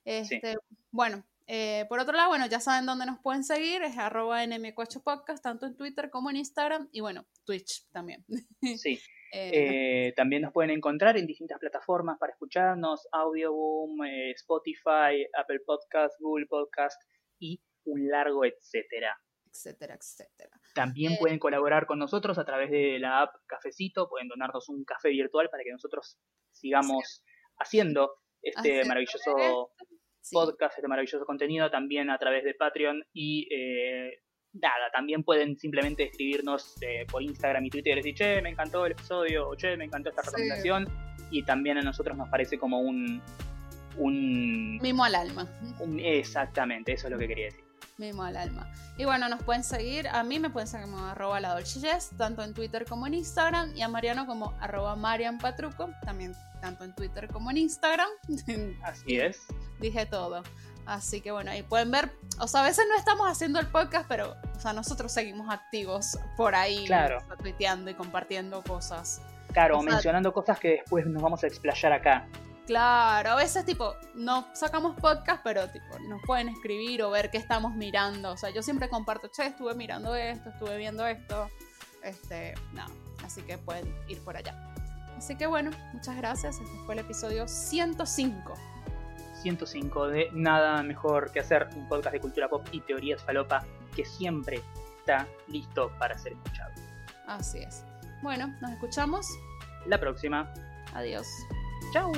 Este, Bueno, eh, por otro lado, bueno, ya saben dónde nos pueden seguir, es arroba nm4 podcast, tanto en Twitter como en Instagram, y bueno, Twitch también. Sí. Eh, eh, también nos pueden encontrar en distintas plataformas para escucharnos, Audioboom, Spotify, Apple Podcast, Google Podcast y un largo etcétera. Etcétera, etcétera. También pueden colaborar con nosotros a través de la app Cafecito, pueden donarnos un café virtual para que nosotros sigamos haciendo este maravilloso podcast, este maravilloso contenido, también a través de Patreon y eh, nada, también pueden simplemente escribirnos eh, por Instagram y Twitter y decir, che, me encantó el episodio, o che, me encantó esta recomendación. Y también a nosotros nos parece como un... un Mimo al alma. exactamente, eso es lo que quería decir. Mimo al alma. Y bueno, nos pueden seguir, a mí me pueden seguir como arroba la Dolce tanto en Twitter como en Instagram, y a Mariano como arroba Marian Patruco, también tanto en Twitter como en Instagram. Así es. Dije todo. Así que bueno, ahí pueden ver, o sea, a veces no estamos haciendo el podcast, pero, o sea, nosotros seguimos activos por ahí, claro. tuiteando y compartiendo cosas. Claro, mencionando cosas que después nos vamos a explayar acá. Claro, a veces tipo, no sacamos podcast, pero tipo, nos pueden escribir o ver qué estamos mirando. O sea, yo siempre comparto, che, estuve mirando esto, estuve viendo esto. Este, no, así que pueden ir por allá. Así que bueno, muchas gracias. Este fue el episodio 105. 105 de Nada Mejor que Hacer, un podcast de cultura pop y teorías falopa que siempre está listo para ser escuchado. Así es. Bueno, nos escuchamos. La próxima. Adiós. Tchau!